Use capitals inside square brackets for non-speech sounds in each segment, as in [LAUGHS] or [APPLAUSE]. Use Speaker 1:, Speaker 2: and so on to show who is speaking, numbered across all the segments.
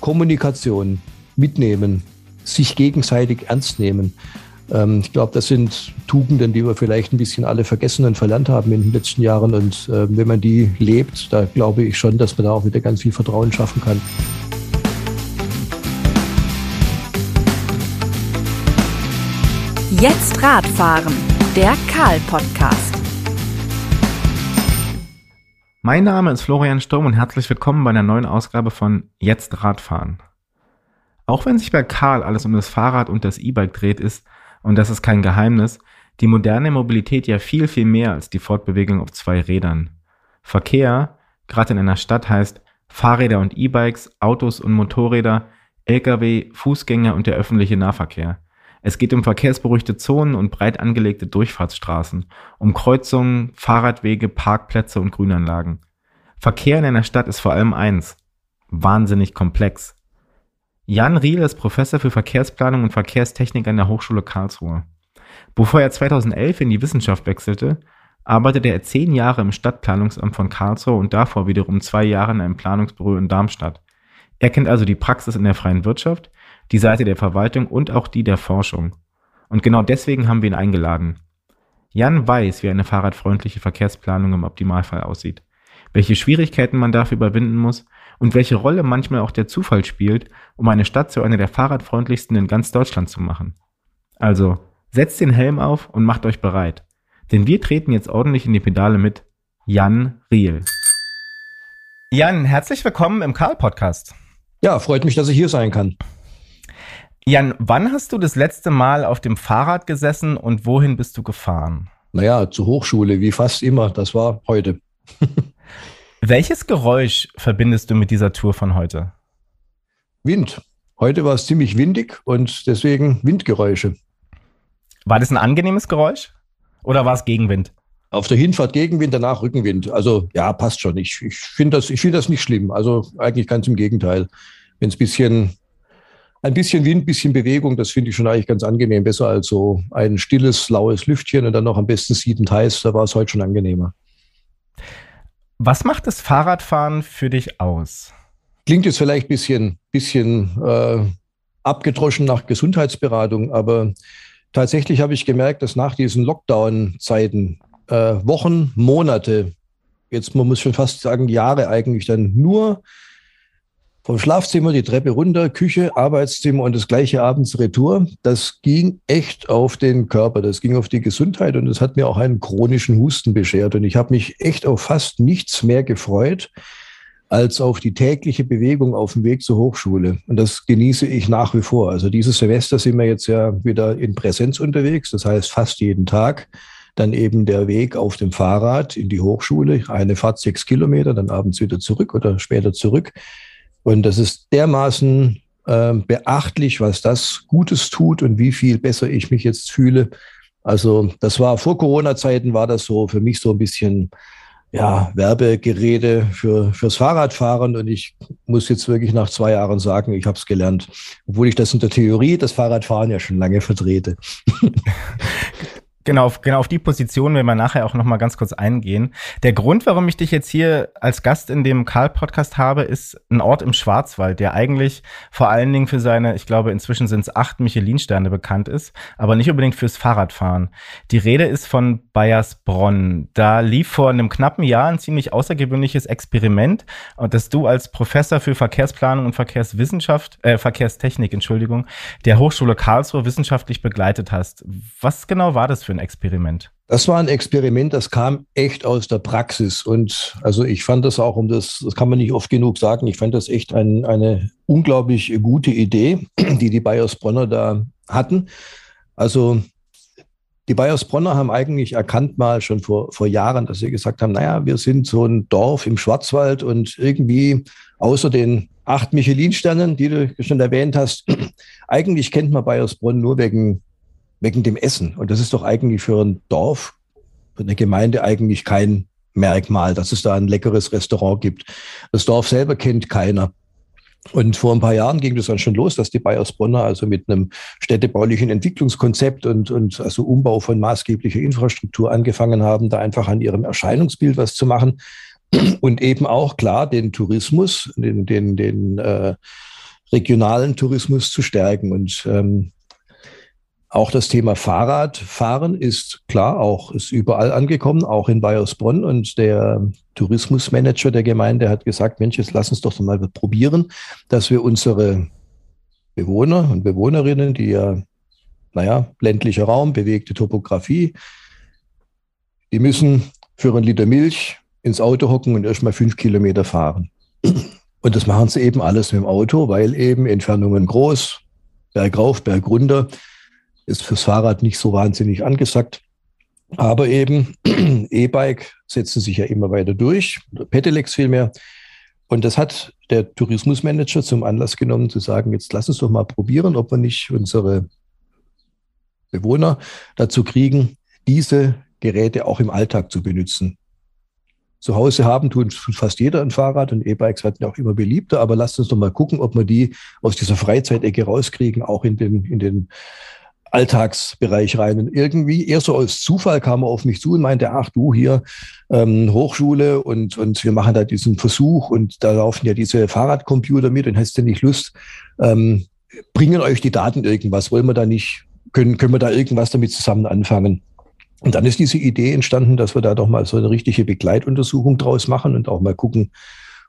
Speaker 1: Kommunikation, mitnehmen, sich gegenseitig ernst nehmen. Ähm, ich glaube, das sind Tugenden, die wir vielleicht ein bisschen alle vergessen und verlernt haben in den letzten Jahren. Und äh, wenn man die lebt, da glaube ich schon, dass man da auch wieder ganz viel Vertrauen schaffen kann.
Speaker 2: Jetzt Radfahren, der Karl-Podcast.
Speaker 3: Mein Name ist Florian Sturm und herzlich willkommen bei einer neuen Ausgabe von Jetzt Radfahren. Auch wenn sich bei Karl alles um das Fahrrad und das E-Bike dreht, ist, und das ist kein Geheimnis, die moderne Mobilität ja viel, viel mehr als die Fortbewegung auf zwei Rädern. Verkehr, gerade in einer Stadt, heißt Fahrräder und E-Bikes, Autos und Motorräder, Lkw, Fußgänger und der öffentliche Nahverkehr. Es geht um verkehrsberuhigte Zonen und breit angelegte Durchfahrtsstraßen, um Kreuzungen, Fahrradwege, Parkplätze und Grünanlagen. Verkehr in einer Stadt ist vor allem eins. Wahnsinnig komplex. Jan Riel ist Professor für Verkehrsplanung und Verkehrstechnik an der Hochschule Karlsruhe. Bevor er 2011 in die Wissenschaft wechselte, arbeitete er zehn Jahre im Stadtplanungsamt von Karlsruhe und davor wiederum zwei Jahre in einem Planungsbüro in Darmstadt. Er kennt also die Praxis in der freien Wirtschaft, die Seite der Verwaltung und auch die der Forschung. Und genau deswegen haben wir ihn eingeladen. Jan weiß, wie eine fahrradfreundliche Verkehrsplanung im Optimalfall aussieht, welche Schwierigkeiten man dafür überwinden muss und welche Rolle manchmal auch der Zufall spielt, um eine Stadt zu einer der fahrradfreundlichsten in ganz Deutschland zu machen. Also, setzt den Helm auf und macht euch bereit. Denn wir treten jetzt ordentlich in die Pedale mit Jan Riel. Jan, herzlich willkommen im Karl-Podcast.
Speaker 1: Ja, freut mich, dass ich hier sein kann.
Speaker 3: Jan, wann hast du das letzte Mal auf dem Fahrrad gesessen und wohin bist du gefahren?
Speaker 1: Naja, zur Hochschule, wie fast immer. Das war heute. [LAUGHS]
Speaker 3: Welches Geräusch verbindest du mit dieser Tour von heute?
Speaker 1: Wind. Heute war es ziemlich windig und deswegen Windgeräusche.
Speaker 3: War das ein angenehmes Geräusch oder war es Gegenwind?
Speaker 1: Auf der Hinfahrt Gegenwind, danach Rückenwind. Also ja, passt schon. Ich, ich finde das, find das nicht schlimm. Also eigentlich ganz im Gegenteil. Wenn es bisschen, ein bisschen Wind, bisschen Bewegung, das finde ich schon eigentlich ganz angenehm. Besser als so ein stilles, laues Lüftchen und dann noch am besten siedend heiß. Da war es heute schon angenehmer.
Speaker 3: Was macht das Fahrradfahren für dich aus?
Speaker 1: Klingt jetzt vielleicht ein bisschen, bisschen äh, abgedroschen nach Gesundheitsberatung, aber tatsächlich habe ich gemerkt, dass nach diesen Lockdown-Zeiten äh, Wochen, Monate, jetzt man muss schon fast sagen Jahre eigentlich dann nur vom Schlafzimmer die Treppe runter, Küche, Arbeitszimmer und das gleiche abends Retour. Das ging echt auf den Körper, das ging auf die Gesundheit und das hat mir auch einen chronischen Husten beschert. Und ich habe mich echt auf fast nichts mehr gefreut als auf die tägliche Bewegung auf dem Weg zur Hochschule. Und das genieße ich nach wie vor. Also dieses Semester sind wir jetzt ja wieder in Präsenz unterwegs, das heißt fast jeden Tag dann eben der Weg auf dem Fahrrad in die Hochschule, eine Fahrt sechs Kilometer, dann abends wieder zurück oder später zurück. Und das ist dermaßen äh, beachtlich, was das Gutes tut und wie viel besser ich mich jetzt fühle. Also das war vor Corona-Zeiten war das so für mich so ein bisschen ja, Werbegerede für, fürs Fahrradfahren und ich muss jetzt wirklich nach zwei Jahren sagen, ich habe es gelernt, obwohl ich das in der Theorie, das Fahrradfahren ja schon lange vertrete. [LAUGHS]
Speaker 3: Genau, genau auf die Position werden wir nachher auch noch mal ganz kurz eingehen. Der Grund, warum ich dich jetzt hier als Gast in dem Karl-Podcast habe, ist ein Ort im Schwarzwald, der eigentlich vor allen Dingen für seine, ich glaube, inzwischen sind es acht Michelin-Sterne bekannt ist, aber nicht unbedingt fürs Fahrradfahren. Die Rede ist von Bayersbronn. Da lief vor einem knappen Jahr ein ziemlich außergewöhnliches Experiment, das du als Professor für Verkehrsplanung und Verkehrswissenschaft, äh, Verkehrstechnik, Entschuldigung, der Hochschule Karlsruhe wissenschaftlich begleitet hast. Was genau war das für ein ein Experiment?
Speaker 1: Das war ein Experiment, das kam echt aus der Praxis. Und also ich fand das auch, um das, das kann man nicht oft genug sagen, ich fand das echt ein, eine unglaublich gute Idee, [CLEARS THROAT] die die Bayersbronner da hatten. Also die Bayersbronner haben eigentlich erkannt mal schon vor, vor Jahren, dass sie gesagt haben, naja, wir sind so ein Dorf im Schwarzwald und irgendwie außer den acht Michelin-Sternen, die du schon erwähnt hast, [CLEARS THROAT] eigentlich kennt man Bayersbronn nur wegen wegen dem Essen. Und das ist doch eigentlich für ein Dorf, für eine Gemeinde eigentlich kein Merkmal, dass es da ein leckeres Restaurant gibt. Das Dorf selber kennt keiner. Und vor ein paar Jahren ging das dann schon los, dass die Bayersbronner also mit einem städtebaulichen Entwicklungskonzept und, und also Umbau von maßgeblicher Infrastruktur angefangen haben, da einfach an ihrem Erscheinungsbild was zu machen. Und eben auch klar den Tourismus, den, den, den äh, regionalen Tourismus zu stärken. Und ähm, auch das Thema Fahrradfahren ist klar, auch ist überall angekommen, auch in Bayersbronn. Und der Tourismusmanager der Gemeinde hat gesagt, Mensch, jetzt lass uns doch mal probieren, dass wir unsere Bewohner und Bewohnerinnen, die ja, naja, ländlicher Raum, bewegte Topografie, die müssen für ein Liter Milch ins Auto hocken und erstmal fünf Kilometer fahren. Und das machen sie eben alles mit dem Auto, weil eben Entfernungen groß, bergauf, bergunter ist fürs Fahrrad nicht so wahnsinnig angesagt. Aber eben [CLEARS THROAT] E-Bike setzen sich ja immer weiter durch, Pedelecs vielmehr. Und das hat der Tourismusmanager zum Anlass genommen, zu sagen, jetzt lass uns doch mal probieren, ob wir nicht unsere Bewohner dazu kriegen, diese Geräte auch im Alltag zu benutzen. Zu Hause haben tun fast jeder ein Fahrrad und E-Bikes werden auch immer beliebter, aber lasst uns doch mal gucken, ob wir die aus dieser Freizeitecke rauskriegen, auch in den, in den Alltagsbereich rein. Und irgendwie, eher so aus Zufall kam er auf mich zu und meinte, ach du hier, ähm, Hochschule und, und wir machen da diesen Versuch und da laufen ja diese Fahrradcomputer mit und hast du nicht Lust, ähm, bringen euch die Daten irgendwas? Wollen wir da nicht, können, können wir da irgendwas damit zusammen anfangen? Und dann ist diese Idee entstanden, dass wir da doch mal so eine richtige Begleituntersuchung draus machen und auch mal gucken,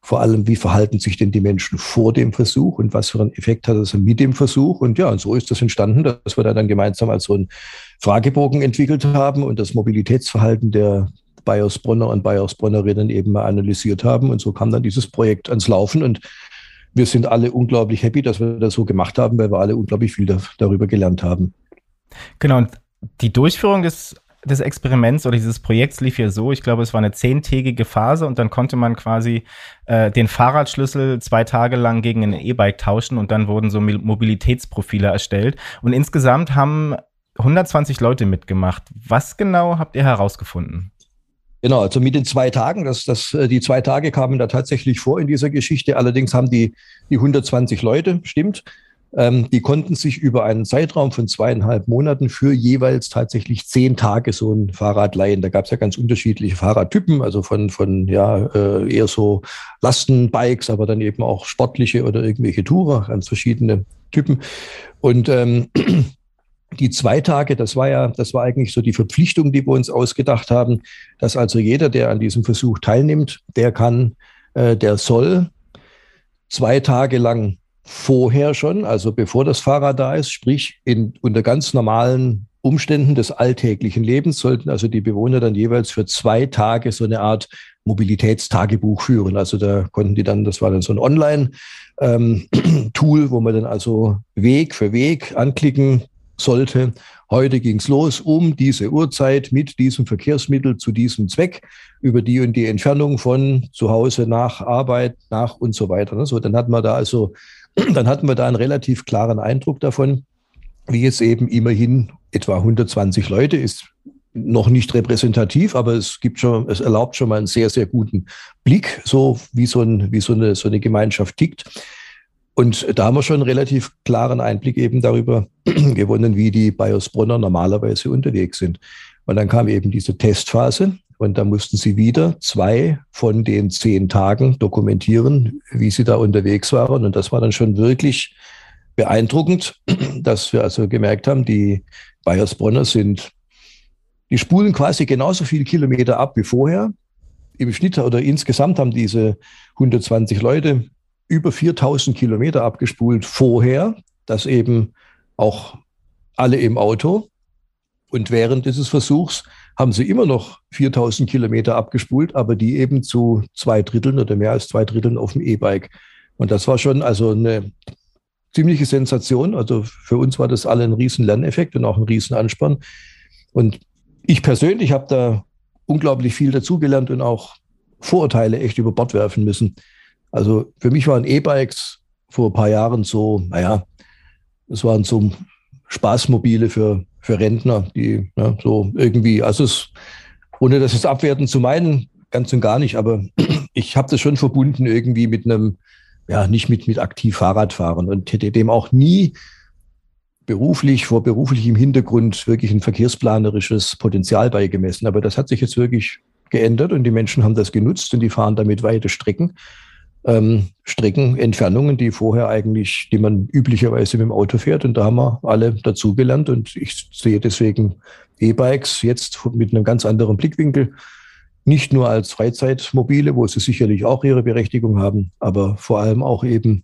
Speaker 1: vor allem, wie verhalten sich denn die Menschen vor dem Versuch und was für einen Effekt hat das mit dem Versuch? Und ja, und so ist das entstanden, dass wir da dann gemeinsam als so einen Fragebogen entwickelt haben und das Mobilitätsverhalten der Bayersbronner und Bayersbronnerinnen eben mal analysiert haben. Und so kam dann dieses Projekt ans Laufen und wir sind alle unglaublich happy, dass wir das so gemacht haben, weil wir alle unglaublich viel da, darüber gelernt haben.
Speaker 3: Genau, und die Durchführung des des Experiments oder dieses Projekts lief ja so, ich glaube, es war eine zehntägige Phase und dann konnte man quasi äh, den Fahrradschlüssel zwei Tage lang gegen ein E-Bike tauschen und dann wurden so Mobilitätsprofile erstellt. Und insgesamt haben 120 Leute mitgemacht. Was genau habt ihr herausgefunden?
Speaker 1: Genau, also mit den zwei Tagen, das, das, äh, die zwei Tage kamen da tatsächlich vor in dieser Geschichte. Allerdings haben die, die 120 Leute, stimmt, die konnten sich über einen Zeitraum von zweieinhalb Monaten für jeweils tatsächlich zehn Tage so ein Fahrrad leihen. Da gab es ja ganz unterschiedliche Fahrradtypen, also von, von ja, äh, eher so Lastenbikes, aber dann eben auch sportliche oder irgendwelche Tourer, ganz verschiedene Typen. Und ähm, [CLEARS THROAT] die zwei Tage, das war ja, das war eigentlich so die Verpflichtung, die wir uns ausgedacht haben, dass also jeder, der an diesem Versuch teilnimmt, der kann, äh, der soll zwei Tage lang vorher schon, also bevor das Fahrrad da ist, sprich in, unter ganz normalen Umständen des alltäglichen Lebens sollten also die Bewohner dann jeweils für zwei Tage so eine Art Mobilitätstagebuch führen. Also da konnten die dann, das war dann so ein Online-Tool, ähm, [CLEARS THROAT] wo man dann also Weg für Weg anklicken sollte. Heute ging's los um diese Uhrzeit mit diesem Verkehrsmittel zu diesem Zweck über die und die Entfernung von zu Hause nach Arbeit, nach und so weiter. So, dann hat man da also [CLEARS THROAT] dann hatten wir da einen relativ klaren Eindruck davon, wie es eben immerhin etwa 120 Leute ist. Noch nicht repräsentativ, aber es gibt schon, es erlaubt schon mal einen sehr, sehr guten Blick, so wie so, ein, wie so eine, so eine Gemeinschaft tickt. Und da haben wir schon einen relativ klaren Einblick eben darüber [CLEARS THROAT] gewonnen, wie die Bayersbronner normalerweise unterwegs sind. Und dann kam eben diese Testphase, und da mussten sie wieder zwei von den zehn Tagen dokumentieren, wie sie da unterwegs waren. Und das war dann schon wirklich beeindruckend, [CLEARS THROAT] dass wir also gemerkt haben, die Bayersbronner sind, die spulen quasi genauso viele Kilometer ab wie vorher. Im Schnitt oder insgesamt haben diese 120 Leute über 4000 Kilometer abgespult vorher, das eben auch alle im Auto. Und während dieses Versuchs haben sie immer noch 4000 Kilometer abgespult, aber die eben zu zwei Dritteln oder mehr als zwei Dritteln auf dem E-Bike. Und das war schon also eine ziemliche Sensation. Also für uns war das alle ein riesen Lerneffekt und auch ein riesen Anspann. Und ich persönlich habe da unglaublich viel dazugelernt und auch Vorurteile echt über Bord werfen müssen. Also für mich waren E-Bikes vor ein paar Jahren so, naja, es waren so Spaßmobile für für Rentner, die ja, so irgendwie, also es, ohne das jetzt abwertend zu meinen, ganz und gar nicht, aber [CLEARS THROAT] ich habe das schon verbunden irgendwie mit einem, ja, nicht mit, mit aktiv Fahrradfahren und hätte dem auch nie beruflich, vor beruflichem Hintergrund wirklich ein verkehrsplanerisches Potenzial beigemessen. Aber das hat sich jetzt wirklich geändert und die Menschen haben das genutzt und die fahren damit weite Strecken. Ähm, Streckenentfernungen, die vorher eigentlich, die man üblicherweise mit dem Auto fährt. Und da haben wir alle dazugelernt. Und ich sehe deswegen E-Bikes jetzt mit einem ganz anderen Blickwinkel. Nicht nur als Freizeitmobile, wo sie sicherlich auch ihre Berechtigung haben, aber vor allem auch eben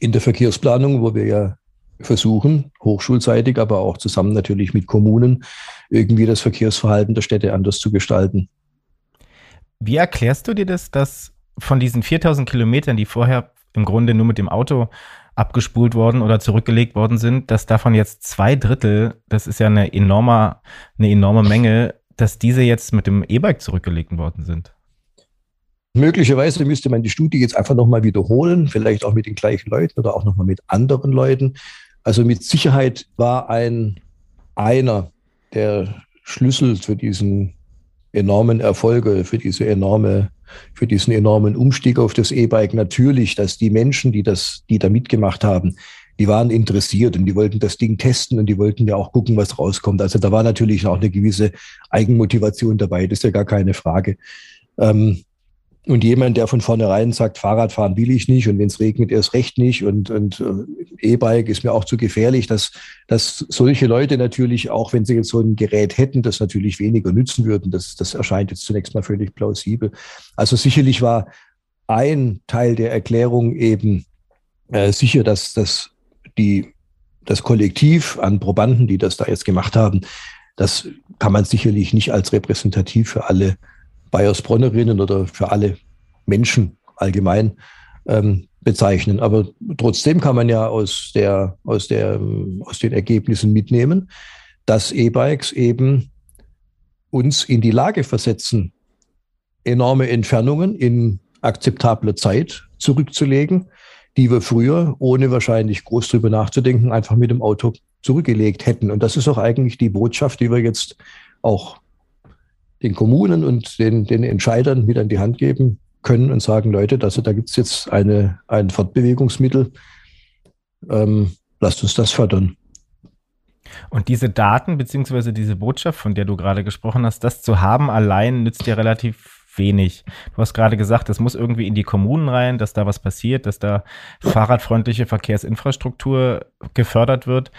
Speaker 1: in der Verkehrsplanung, wo wir ja versuchen, hochschulseitig, aber auch zusammen natürlich mit Kommunen, irgendwie das Verkehrsverhalten der Städte anders zu gestalten.
Speaker 3: Wie erklärst du dir das, dass von diesen 4000 Kilometern, die vorher im Grunde nur mit dem Auto abgespult worden oder zurückgelegt worden sind, dass davon jetzt zwei Drittel, das ist ja eine enorme, eine enorme Menge, dass diese jetzt mit dem E-Bike zurückgelegt worden sind?
Speaker 1: Möglicherweise müsste man die Studie jetzt einfach nochmal wiederholen, vielleicht auch mit den gleichen Leuten oder auch nochmal mit anderen Leuten. Also mit Sicherheit war ein einer der Schlüssel für diesen enormen Erfolge, für diese enorme, für diesen enormen Umstieg auf das E-Bike natürlich, dass die Menschen, die das, die da mitgemacht haben, die waren interessiert und die wollten das Ding testen und die wollten ja auch gucken, was rauskommt. Also da war natürlich auch eine gewisse Eigenmotivation dabei, das ist ja gar keine Frage. Ähm, und jemand, der von vornherein sagt, Fahrradfahren will ich nicht und wenn es regnet, erst recht nicht und, und äh, E-Bike ist mir auch zu gefährlich, dass, dass solche Leute natürlich, auch wenn sie jetzt so ein Gerät hätten, das natürlich weniger nützen würden. Das, das erscheint jetzt zunächst mal völlig plausibel. Also sicherlich war ein Teil der Erklärung eben äh, sicher, dass, dass die, das Kollektiv an Probanden, die das da jetzt gemacht haben, das kann man sicherlich nicht als repräsentativ für alle Bayersbronnerinnen oder für alle Menschen allgemein ähm, bezeichnen. Aber trotzdem kann man ja aus, der, aus, der, aus den Ergebnissen mitnehmen, dass E-Bikes eben uns in die Lage versetzen, enorme Entfernungen in akzeptabler Zeit zurückzulegen, die wir früher, ohne wahrscheinlich groß drüber nachzudenken, einfach mit dem Auto zurückgelegt hätten. Und das ist auch eigentlich die Botschaft, die wir jetzt auch den Kommunen und den, den Entscheidern mit an die Hand geben können und sagen, Leute, also da gibt es jetzt eine, ein Fortbewegungsmittel, ähm, lasst uns das fördern.
Speaker 3: Und diese Daten beziehungsweise diese Botschaft, von der du gerade gesprochen hast, das zu haben allein nützt dir relativ wenig. Du hast gerade gesagt, es muss irgendwie in die Kommunen rein, dass da was passiert, dass da fahrradfreundliche Verkehrsinfrastruktur gefördert wird.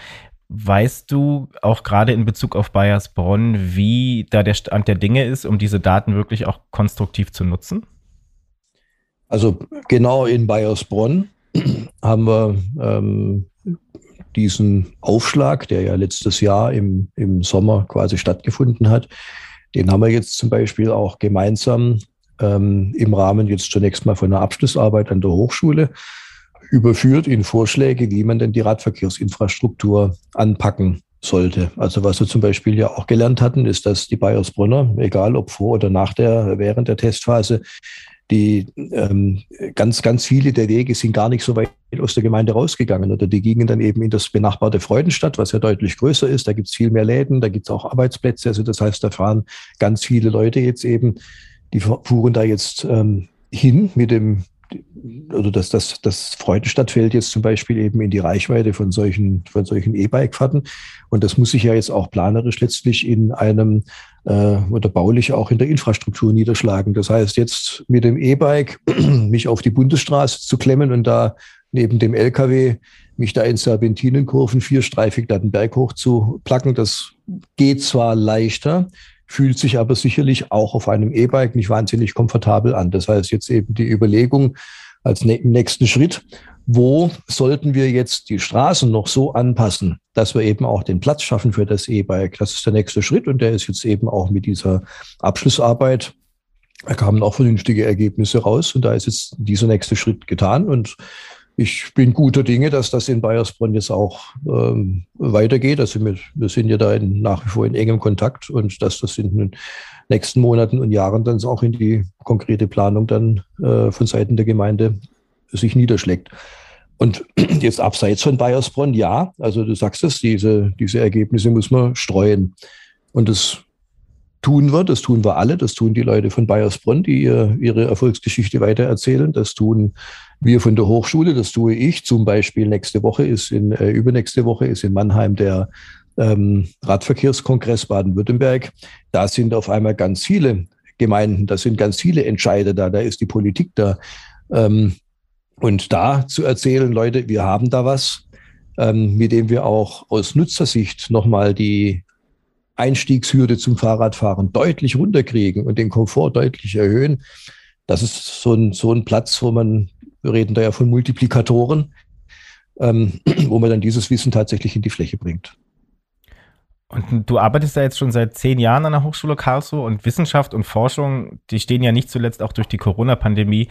Speaker 3: Weißt du auch gerade in Bezug auf Bayersbronn, wie da der Stand der Dinge ist, um diese Daten wirklich auch konstruktiv zu nutzen?
Speaker 1: Also genau in Bayersbronn [CLEARS THROAT] haben wir ähm, diesen Aufschlag, der ja letztes Jahr im, im Sommer quasi stattgefunden hat, den haben wir jetzt zum Beispiel auch gemeinsam ähm, im Rahmen jetzt zunächst mal von einer Abschlussarbeit an der Hochschule überführt in Vorschläge, wie man denn die Radverkehrsinfrastruktur anpacken sollte. Also was wir zum Beispiel ja auch gelernt hatten, ist, dass die Bayersbronner, egal ob vor oder nach der, während der Testphase, die ähm, ganz, ganz viele der Wege sind gar nicht so weit aus der Gemeinde rausgegangen oder die gingen dann eben in das benachbarte Freudenstadt, was ja deutlich größer ist. Da gibt es viel mehr Läden, da gibt es auch Arbeitsplätze. Also das heißt, da fahren ganz viele Leute jetzt eben, die fuhren da jetzt ähm, hin mit dem oder dass das, das Freudenstadt fällt jetzt zum Beispiel eben in die Reichweite von solchen, von solchen E-Bike-Fahrten. Und das muss sich ja jetzt auch planerisch letztlich in einem äh, oder baulich auch in der Infrastruktur niederschlagen. Das heißt, jetzt mit dem E-Bike [CLEARS THROAT] mich auf die Bundesstraße zu klemmen und da neben dem LKW mich da in Serpentinenkurven vierstreifig da den Berg hoch zu placken, das geht zwar leichter, fühlt sich aber sicherlich auch auf einem E-Bike nicht wahnsinnig komfortabel an. Das heißt jetzt eben die Überlegung als nächsten Schritt, wo sollten wir jetzt die Straßen noch so anpassen, dass wir eben auch den Platz schaffen für das E-Bike. Das ist der nächste Schritt und der ist jetzt eben auch mit dieser Abschlussarbeit, da kamen auch vernünftige Ergebnisse raus und da ist jetzt dieser nächste Schritt getan und ich bin guter Dinge, dass das in Bayersbronn jetzt auch ähm, weitergeht. Also wir, wir sind ja da in, nach wie vor in engem Kontakt und dass das in den nächsten Monaten und Jahren dann auch in die konkrete Planung dann äh, von Seiten der Gemeinde sich niederschlägt. Und [CLEARS THROAT] jetzt abseits von Bayersbronn, ja, also du sagst es, diese, diese Ergebnisse muss man streuen. Und das tun wir, das tun wir alle, das tun die Leute von Bayersbronn, die ihre Erfolgsgeschichte weitererzählen, das tun wir von der Hochschule, das tue ich zum Beispiel nächste Woche ist in, äh, übernächste Woche ist in Mannheim der ähm, Radverkehrskongress Baden-Württemberg. Da sind auf einmal ganz viele Gemeinden, da sind ganz viele Entscheider da, da ist die Politik da. Ähm, und da zu erzählen, Leute, wir haben da was, ähm, mit dem wir auch aus Nutzersicht nochmal die Einstiegshürde zum Fahrradfahren deutlich runterkriegen und den Komfort deutlich erhöhen. Das ist so ein, so ein Platz, wo man, wir reden da ja von Multiplikatoren, ähm, [CLEARS THROAT] wo man dann dieses Wissen tatsächlich in die Fläche bringt.
Speaker 3: Und du arbeitest ja jetzt schon seit zehn Jahren an der Hochschule Karlsruhe und Wissenschaft und Forschung, die stehen ja nicht zuletzt auch durch die Corona-Pandemie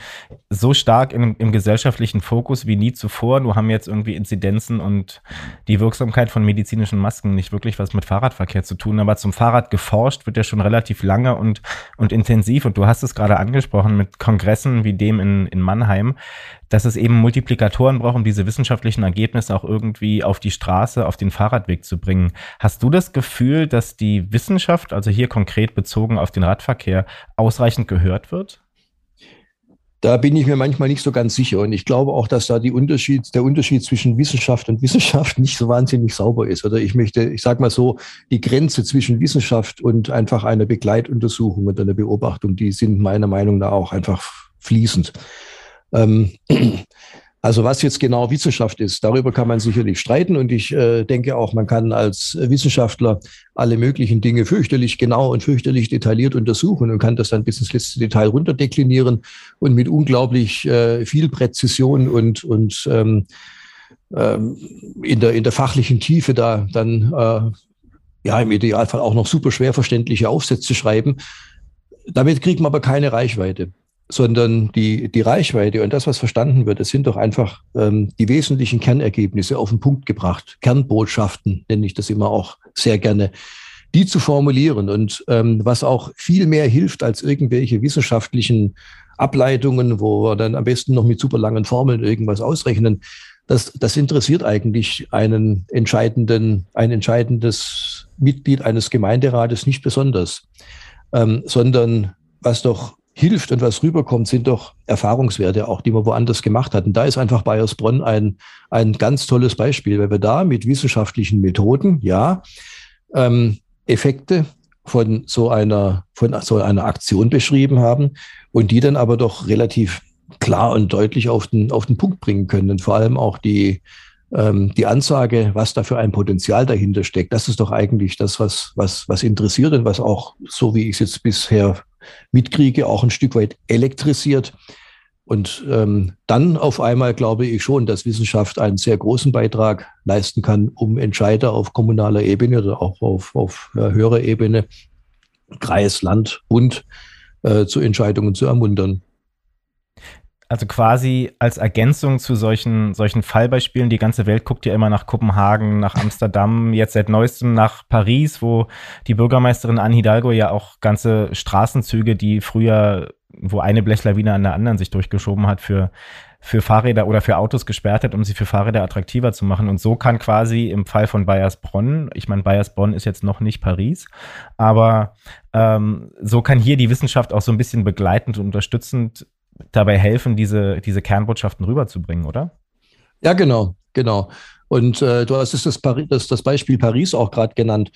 Speaker 3: so stark im, im, gesellschaftlichen Fokus wie nie zuvor. Nur haben jetzt irgendwie Inzidenzen und die Wirksamkeit von medizinischen Masken nicht wirklich was mit Fahrradverkehr zu tun. Aber zum Fahrrad geforscht wird ja schon relativ lange und, und intensiv. Und du hast es gerade angesprochen mit Kongressen wie dem in, in Mannheim dass es eben Multiplikatoren braucht, um diese wissenschaftlichen Ergebnisse auch irgendwie auf die Straße, auf den Fahrradweg zu bringen. Hast du das Gefühl, dass die Wissenschaft, also hier konkret bezogen auf den Radverkehr, ausreichend gehört wird?
Speaker 1: Da bin ich mir manchmal nicht so ganz sicher. Und ich glaube auch, dass da Unterschied, der Unterschied zwischen Wissenschaft und Wissenschaft nicht so wahnsinnig sauber ist. Oder ich möchte, ich sage mal so, die Grenze zwischen Wissenschaft und einfach einer Begleituntersuchung und einer Beobachtung, die sind meiner Meinung nach auch einfach fließend. Ähm, [CLEARS THROAT] also was jetzt genau Wissenschaft ist, darüber kann man sicherlich streiten und ich äh, denke auch, man kann als Wissenschaftler alle möglichen Dinge fürchterlich genau und fürchterlich detailliert untersuchen und kann das dann bis ins letzte Detail runterdeklinieren und mit unglaublich äh, viel Präzision und, und ähm, ähm, in, der, in der fachlichen Tiefe da dann äh, ja im Idealfall auch noch super schwer verständliche Aufsätze schreiben. Damit kriegt man aber keine Reichweite sondern die, die Reichweite und das, was verstanden wird, das sind doch einfach ähm, die wesentlichen Kernergebnisse auf den Punkt gebracht. Kernbotschaften nenne ich das immer auch sehr gerne, die zu formulieren. Und ähm, was auch viel mehr hilft als irgendwelche wissenschaftlichen Ableitungen, wo wir dann am besten noch mit super langen Formeln irgendwas ausrechnen, das, das interessiert eigentlich einen entscheidenden, ein entscheidendes Mitglied eines Gemeinderates nicht besonders, ähm, sondern was doch hilft und was rüberkommt, sind doch Erfahrungswerte auch, die man woanders gemacht hat. Und da ist einfach Bayersbronn ein, ein ganz tolles Beispiel, weil wir da mit wissenschaftlichen Methoden, ja, ähm, Effekte von so einer, von so einer Aktion beschrieben haben und die dann aber doch relativ klar und deutlich auf den, auf den Punkt bringen können. Und vor allem auch die, ähm, die Ansage, was da für ein Potenzial dahinter steckt, das ist doch eigentlich das, was, was, was interessiert und was auch, so wie ich es jetzt bisher mitkriege, auch ein Stück weit elektrisiert. Und ähm, dann auf einmal glaube ich schon, dass Wissenschaft einen sehr großen Beitrag leisten kann, um Entscheider auf kommunaler Ebene oder auch auf, auf höherer Ebene, Kreis, Land, Bund äh, zu Entscheidungen zu ermuntern.
Speaker 3: Also quasi als Ergänzung zu solchen, solchen Fallbeispielen. Die ganze Welt guckt ja immer nach Kopenhagen, nach Amsterdam, jetzt seit neuestem nach Paris, wo die Bürgermeisterin Anne Hidalgo ja auch ganze Straßenzüge, die früher, wo eine Blechlawine an der anderen sich durchgeschoben hat, für, für Fahrräder oder für Autos gesperrt hat, um sie für Fahrräder attraktiver zu machen. Und so kann quasi im Fall von Bayersbronn, ich meine, Bayersbronn ist jetzt noch nicht Paris, aber ähm, so kann hier die Wissenschaft auch so ein bisschen begleitend und unterstützend dabei helfen, diese, diese Kernbotschaften rüberzubringen, oder?
Speaker 1: Ja, genau, genau. Und äh, du hast das, das, das Beispiel Paris auch gerade genannt.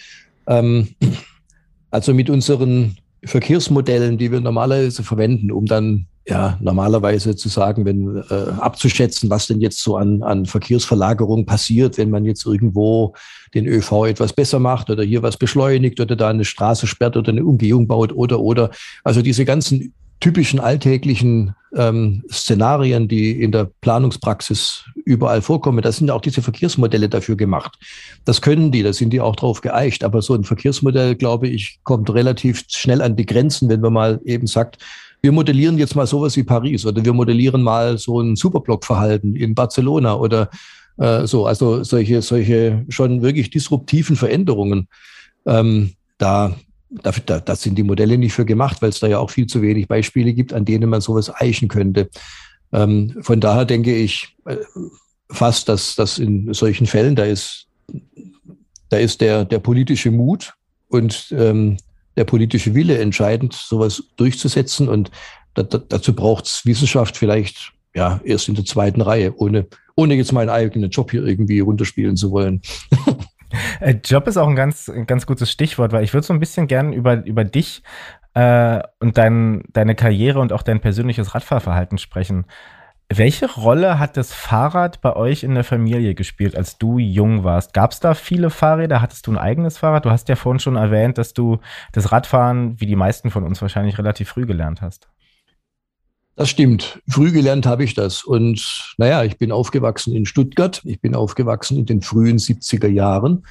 Speaker 1: Ähm, [CLEARS THROAT] also mit unseren Verkehrsmodellen, die wir normalerweise verwenden, um dann ja normalerweise zu sagen, wenn äh, abzuschätzen, was denn jetzt so an, an Verkehrsverlagerung passiert, wenn man jetzt irgendwo den ÖV etwas besser macht oder hier was beschleunigt oder da eine Straße sperrt oder eine Umgehung baut oder oder also diese ganzen typischen alltäglichen ähm, Szenarien, die in der Planungspraxis überall vorkommen. Da sind ja auch diese Verkehrsmodelle dafür gemacht. Das können die, da sind die auch drauf geeicht. Aber so ein Verkehrsmodell, glaube ich, kommt relativ schnell an die Grenzen, wenn man mal eben sagt, wir modellieren jetzt mal sowas wie Paris oder wir modellieren mal so ein Superblockverhalten in Barcelona oder äh, so. Also solche, solche schon wirklich disruptiven Veränderungen. Ähm, da dafür, da, das sind die Modelle nicht für gemacht, weil es da ja auch viel zu wenig Beispiele gibt, an denen man sowas eichen könnte. Ähm, von daher denke ich äh, fast, dass, dass in solchen Fällen, da ist, da ist der, der politische Mut und ähm, der politische Wille entscheidend, sowas durchzusetzen. Und da, da, dazu braucht es Wissenschaft vielleicht ja erst in der zweiten Reihe, ohne, ohne jetzt meinen eigenen Job hier irgendwie runterspielen zu wollen. [LAUGHS]
Speaker 3: Äh, Job ist auch ein ganz, ein ganz gutes Stichwort, weil ich würde so ein bisschen gern über, über dich äh, und dein, deine Karriere und auch dein persönliches Radfahrverhalten sprechen. Welche Rolle hat das Fahrrad bei euch in der Familie gespielt, als du jung warst? Gab es da viele Fahrräder? Hattest du ein eigenes Fahrrad? Du hast ja vorhin schon erwähnt, dass du das Radfahren, wie die meisten von uns wahrscheinlich, relativ früh gelernt hast.
Speaker 1: Das stimmt. Früh gelernt habe ich das. Und naja, ich bin aufgewachsen in Stuttgart. Ich bin aufgewachsen in den frühen 70er Jahren.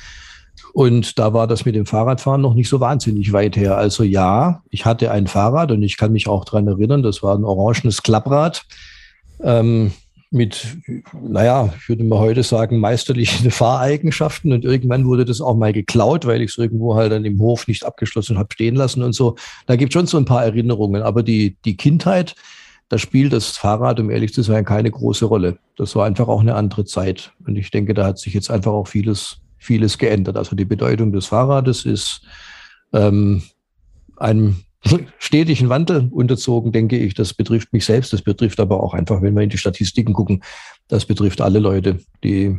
Speaker 1: Und da war das mit dem Fahrradfahren noch nicht so wahnsinnig weit her. Also ja, ich hatte ein Fahrrad und ich kann mich auch daran erinnern, das war ein orangenes Klapprad ähm, mit, naja, ich würde mal heute sagen, meisterlichen [LAUGHS] Fahreigenschaften. Und irgendwann wurde das auch mal geklaut, weil ich es irgendwo halt dann im Hof nicht abgeschlossen habe stehen lassen und so. Da gibt es schon so ein paar Erinnerungen. Aber die, die Kindheit, da spielt das Fahrrad, um ehrlich zu sein, keine große Rolle. Das war einfach auch eine andere Zeit. Und ich denke, da hat sich jetzt einfach auch vieles, vieles geändert. Also die Bedeutung des Fahrrades ist ähm, einem [LAUGHS] stetigen Wandel unterzogen, denke ich. Das betrifft mich selbst, das betrifft aber auch einfach, wenn wir in die Statistiken gucken, das betrifft alle Leute, die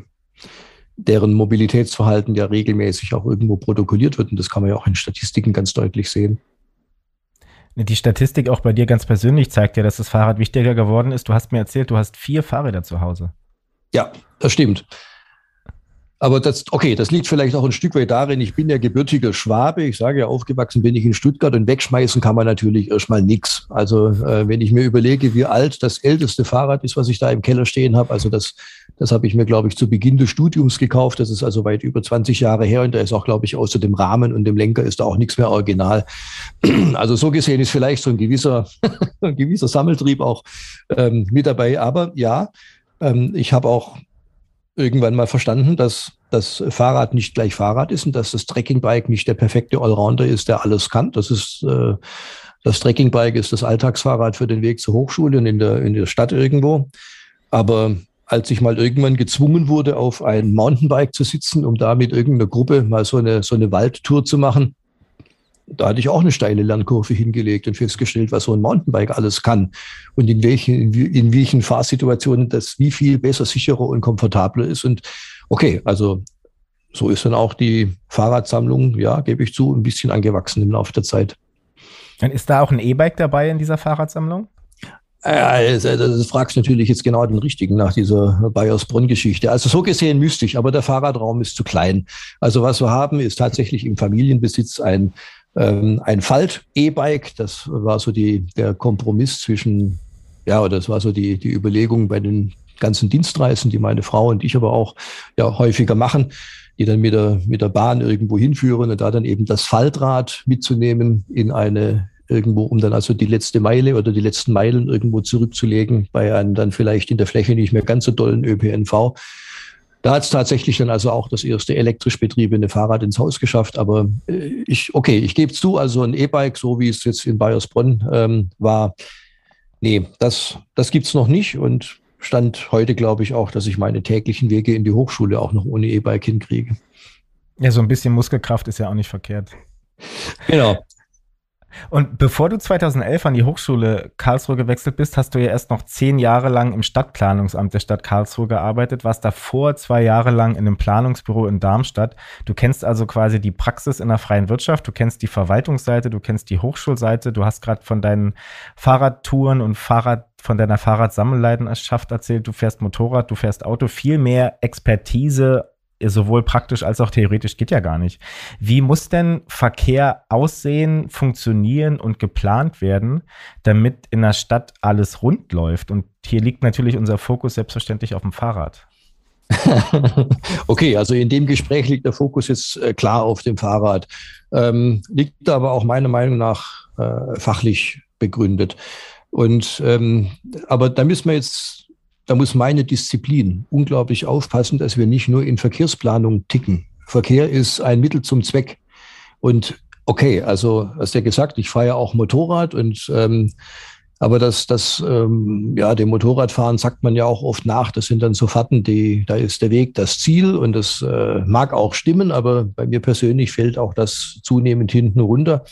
Speaker 1: deren Mobilitätsverhalten ja regelmäßig auch irgendwo protokolliert wird. Und das kann man ja auch in Statistiken ganz deutlich sehen.
Speaker 3: Die Statistik auch bei dir ganz persönlich zeigt ja, dass das Fahrrad wichtiger geworden ist. Du hast mir erzählt, du hast vier Fahrräder zu Hause.
Speaker 1: Ja, das stimmt. Aber das, okay, das liegt vielleicht auch ein Stück weit darin, ich bin ja gebürtiger Schwabe. Ich sage ja, aufgewachsen bin ich in Stuttgart und wegschmeißen kann man natürlich erstmal nichts. Also äh, wenn ich mir überlege, wie alt das älteste Fahrrad ist, was ich da im Keller stehen habe, also das, das habe ich mir, glaube ich, zu Beginn des Studiums gekauft. Das ist also weit über 20 Jahre her und da ist auch, glaube ich, außer dem Rahmen und dem Lenker ist da auch nichts mehr original. [CLEARS THROAT] Also so gesehen ist vielleicht so ein gewisser, [LAUGHS] ein gewisser Sammeltrieb auch ähm, mit dabei. Aber ja, ähm, ich habe auch irgendwann mal verstanden, dass das Fahrrad nicht gleich Fahrrad ist und dass das Trekkingbike nicht der perfekte Allrounder ist, der alles kann. Das ist äh, das Trekkingbike ist das Alltagsfahrrad für den Weg zur Hochschule und in der, in der Stadt irgendwo. Aber als ich mal irgendwann gezwungen wurde, auf ein Mountainbike zu sitzen, um da mit irgendeiner Gruppe mal so eine, so eine Waldtour zu machen, da hatte ich auch eine steile Lernkurve hingelegt und festgestellt, was so ein Mountainbike alles kann und in welchen, in welchen Fahrsituationen das wie viel besser, sicherer und komfortabler ist. Und okay, also so ist dann auch die Fahrradsammlung, ja, gebe ich zu, ein bisschen angewachsen im Laufe der Zeit.
Speaker 3: Und ist da auch ein E-Bike dabei in dieser Fahrradsammlung?
Speaker 1: Also, das fragst natürlich jetzt genau den richtigen nach dieser Bayersbronn-Geschichte. Also so gesehen müsste ich, aber der Fahrradraum ist zu klein. Also was wir haben, ist tatsächlich im Familienbesitz ein ähm, ein Falt-E-Bike. Das war so die, der Kompromiss zwischen, ja, das war so die, die Überlegung bei den ganzen Dienstreisen, die meine Frau und ich aber auch ja, häufiger machen, die dann mit der, mit der Bahn irgendwo hinführen und da dann eben das Faltrad mitzunehmen in eine irgendwo, um dann also die letzte Meile oder die letzten Meilen irgendwo zurückzulegen bei einem dann vielleicht in der Fläche nicht mehr ganz so dollen ÖPNV. Da hat es tatsächlich dann also auch das erste elektrisch betriebene Fahrrad ins Haus geschafft. Aber äh, ich, okay, ich gebe zu, also ein E-Bike, so wie es jetzt in Bayersbronn ähm, war, nee, das, das gibt es noch nicht. Und stand heute, glaube ich, auch, dass ich meine täglichen Wege in die Hochschule auch noch ohne E-Bike hinkriege.
Speaker 3: Ja, so ein bisschen Muskelkraft ist ja auch nicht verkehrt.
Speaker 1: Genau.
Speaker 3: Und bevor du 2011 an die Hochschule Karlsruhe gewechselt bist, hast du ja erst noch zehn Jahre lang im Stadtplanungsamt der Stadt Karlsruhe gearbeitet, warst davor zwei Jahre lang in einem Planungsbüro in Darmstadt. Du kennst also quasi die Praxis in der freien Wirtschaft, du kennst die Verwaltungsseite, du kennst die Hochschulseite, du hast gerade von deinen Fahrradtouren und Fahrrad von deiner Fahrradsammelleidenschaft erzählt, du fährst Motorrad, du fährst Auto, viel mehr Expertise sowohl praktisch als auch theoretisch geht ja gar nicht. Wie muss denn Verkehr aussehen, funktionieren und geplant werden, damit in der Stadt alles rund läuft? Und hier liegt natürlich unser Fokus selbstverständlich auf dem Fahrrad. [LAUGHS]
Speaker 1: okay, also in dem Gespräch liegt der Fokus jetzt äh, klar auf dem Fahrrad, ähm, liegt aber auch meiner Meinung nach äh, fachlich begründet. Und ähm, aber da müssen wir jetzt da muss meine Disziplin unglaublich aufpassen, dass wir nicht nur in Verkehrsplanung ticken. Verkehr ist ein Mittel zum Zweck. Und okay, also hast ja gesagt, ich fahre ja auch Motorrad und ähm, aber das, das, ähm, ja, dem Motorradfahren sagt man ja auch oft nach. Das sind dann so Fahrten, die, da ist der Weg das Ziel und das äh, mag auch stimmen, aber bei mir persönlich fällt auch das zunehmend hinten runter.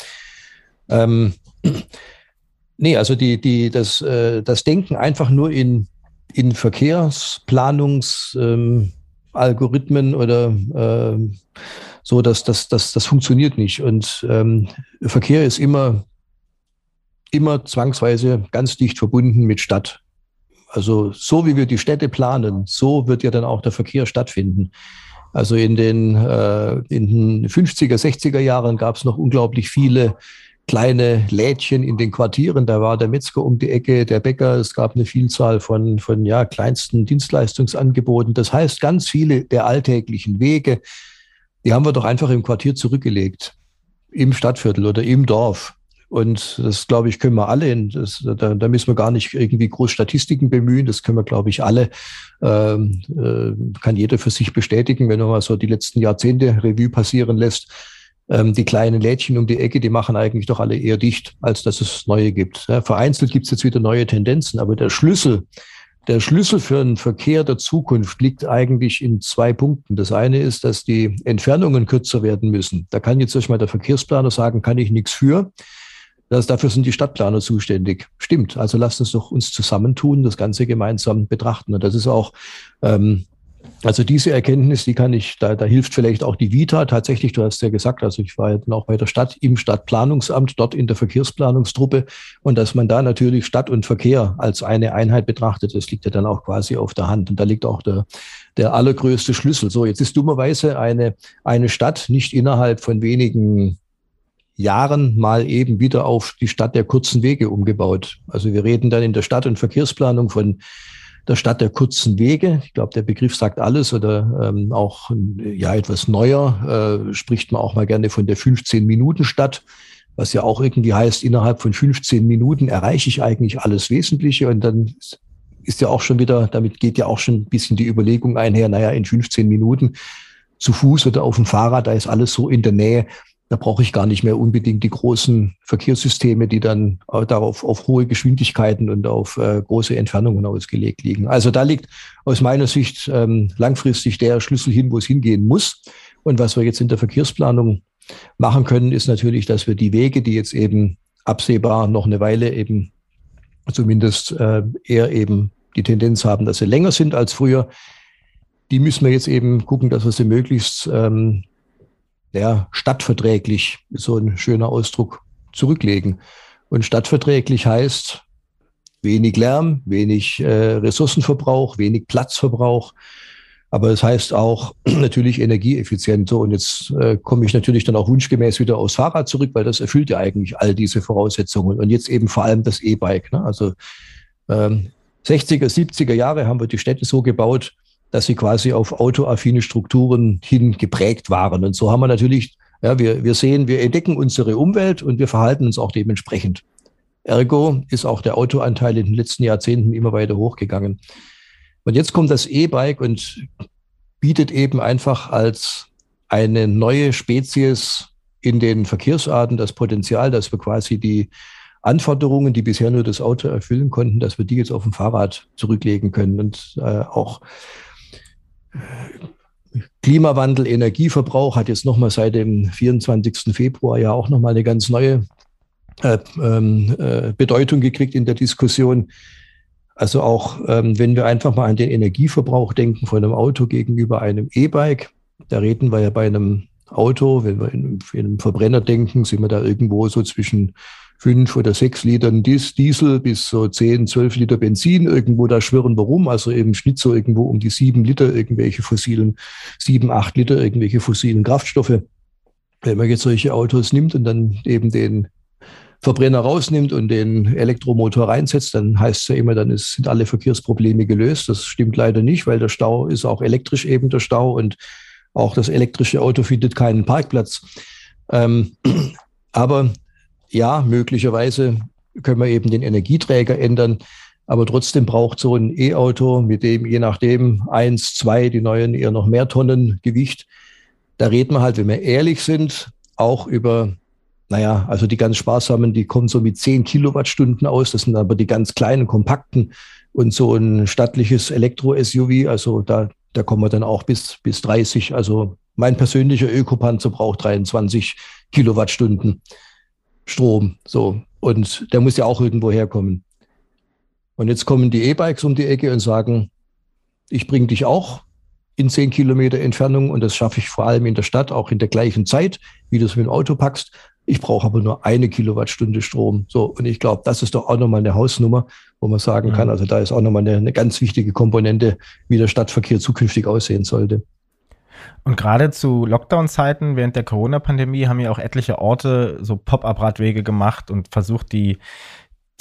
Speaker 1: Ähm, [CLEARS THROAT] nee, also die, die, das, äh, das Denken einfach nur in, in Verkehrsplanungsalgorithmen ähm, oder äh, so, dass das, das, das funktioniert nicht. Und ähm, Verkehr ist immer, immer zwangsweise ganz dicht verbunden mit Stadt. Also so wie wir die Städte planen, so wird ja dann auch der Verkehr stattfinden. Also in den, äh, in den 50er, 60er Jahren gab es noch unglaublich viele kleine Lädchen in den Quartieren. Da war der Metzger um die Ecke, der Bäcker. Es gab eine Vielzahl von, von ja, kleinsten Dienstleistungsangeboten. Das heißt, ganz viele der alltäglichen Wege, die haben wir doch einfach im Quartier zurückgelegt, im Stadtviertel oder im Dorf. Und das, glaube ich, können wir alle, das, da, da, müssen wir gar nicht irgendwie groß Statistiken bemühen, das können wir, glaube ich, alle, ähm, äh, kann jeder für sich bestätigen, wenn man mal so die letzten Jahrzehnte Revue passieren lässt ähm, die kleinen Lädchen um die Ecke, die machen eigentlich doch alle eher dicht, als dass es neue gibt. Ja, vereinzelt gibt es jetzt wieder neue Tendenzen, aber der Schlüssel, der Schlüssel für einen Verkehr der Zukunft liegt eigentlich in zwei Punkten. Das eine ist, dass die Entfernungen kürzer werden müssen. Da kann jetzt erstmal der Verkehrsplaner sagen, kann ich nichts für. Das, dafür sind die Stadtplaner zuständig. Stimmt. Also lasst uns doch uns zusammentun, das Ganze gemeinsam betrachten. Und das ist auch ähm, also diese Erkenntnis, die kann ich, da, da hilft vielleicht auch die Vita. Tatsächlich, du hast ja gesagt, also ich war ja dann auch bei der Stadt im Stadtplanungsamt, dort in der Verkehrsplanungstruppe und dass man da natürlich Stadt und Verkehr als eine Einheit betrachtet, das liegt ja dann auch quasi auf der Hand und da liegt auch der, der allergrößte Schlüssel. So, jetzt ist dummerweise eine, eine Stadt nicht innerhalb von wenigen Jahren mal eben wieder auf die Stadt der kurzen Wege umgebaut. Also wir reden dann in der Stadt- und Verkehrsplanung von der Stadt der kurzen Wege. Ich glaube, der Begriff sagt alles oder ähm, auch ja etwas neuer äh, spricht man auch mal gerne von der 15-Minuten-Stadt, was ja auch irgendwie heißt, innerhalb von 15 Minuten erreiche ich eigentlich alles Wesentliche und dann ist ja auch schon wieder, damit geht ja auch schon ein bisschen die Überlegung einher, naja, in 15 Minuten zu Fuß oder auf dem Fahrrad, da ist alles so in der Nähe. Da brauche ich gar nicht mehr unbedingt die großen Verkehrssysteme, die dann darauf auf hohe Geschwindigkeiten und auf äh, große Entfernungen ausgelegt liegen. Also da liegt aus meiner Sicht ähm, langfristig der Schlüssel hin, wo es hingehen muss. Und was wir jetzt in der Verkehrsplanung machen können, ist natürlich, dass wir die Wege, die jetzt eben absehbar noch eine Weile eben zumindest äh, eher eben die Tendenz haben, dass sie länger sind als früher, die müssen wir jetzt eben gucken, dass wir sie möglichst ähm, ja, stadtverträglich, so ein schöner Ausdruck, zurücklegen. Und stadtverträglich heißt wenig Lärm, wenig äh, Ressourcenverbrauch, wenig Platzverbrauch. Aber es das heißt auch [CLEARS THROAT] natürlich energieeffizient. So, und jetzt äh, komme ich natürlich dann auch wunschgemäß wieder aufs Fahrrad zurück, weil das erfüllt ja eigentlich all diese Voraussetzungen. Und jetzt eben vor allem das E-Bike. Ne? Also ähm, 60er, 70er Jahre haben wir die Städte so gebaut, dass sie quasi auf autoaffine Strukturen hin geprägt waren. Und so haben wir natürlich, ja, wir, wir sehen, wir entdecken unsere Umwelt und wir verhalten uns auch dementsprechend. Ergo ist auch der Autoanteil in den letzten Jahrzehnten immer weiter hochgegangen. Und jetzt kommt das E-Bike und bietet eben einfach als eine neue Spezies in den Verkehrsarten das Potenzial, dass wir quasi die Anforderungen, die bisher nur das Auto erfüllen konnten, dass wir die jetzt auf dem Fahrrad zurücklegen können und äh, auch Klimawandel, Energieverbrauch hat jetzt nochmal seit dem 24. Februar ja auch nochmal eine ganz neue äh, ähm, äh, Bedeutung gekriegt in der Diskussion. Also auch wenn wir einfach mal an den Energieverbrauch denken von einem Auto gegenüber einem E-Bike, da reden wir ja bei einem Auto, wenn wir in, in einem Verbrenner denken, sind wir da irgendwo so zwischen fünf oder sechs Litern Diesel bis so zehn, zwölf Liter Benzin irgendwo da schwirren wir rum. Also im Schnitt so irgendwo um die sieben Liter irgendwelche fossilen, sieben, acht Liter irgendwelche fossilen Kraftstoffe. Wenn man jetzt solche Autos nimmt und dann eben den Verbrenner rausnimmt und den Elektromotor reinsetzt, dann heißt es ja immer, dann ist, sind alle Verkehrsprobleme gelöst. Das stimmt leider nicht, weil der Stau ist auch elektrisch eben der Stau und auch das elektrische Auto findet keinen Parkplatz. Ähm, [CLEARS THROAT] aber ja, möglicherweise können wir eben den Energieträger ändern. Aber trotzdem braucht so ein E-Auto mit dem, je nachdem, eins, zwei, die neuen eher noch mehr Tonnen Gewicht. Da reden wir halt, wenn wir ehrlich sind, auch über, naja, also die ganz sparsamen, die kommen so mit zehn Kilowattstunden aus. Das sind aber die ganz kleinen, kompakten und so ein stattliches Elektro-SUV. Also da, da kommen wir dann auch bis, bis 30. Also mein persönlicher Ökopanzer braucht 23 Kilowattstunden. Strom. So. Und der muss ja auch irgendwo herkommen. Und jetzt kommen die E-Bikes um die Ecke und sagen, ich bringe dich auch in zehn Kilometer Entfernung und das schaffe ich vor allem in der Stadt, auch in der gleichen Zeit, wie du es mit dem Auto packst. Ich brauche aber nur eine Kilowattstunde Strom. So, und ich glaube, das ist doch auch nochmal eine Hausnummer, wo man sagen kann, also da ist auch nochmal eine, eine ganz wichtige Komponente, wie der Stadtverkehr zukünftig aussehen sollte.
Speaker 3: Und gerade zu Lockdown-Zeiten während der Corona-Pandemie haben ja auch etliche Orte so Pop-up-Radwege gemacht und versucht, die,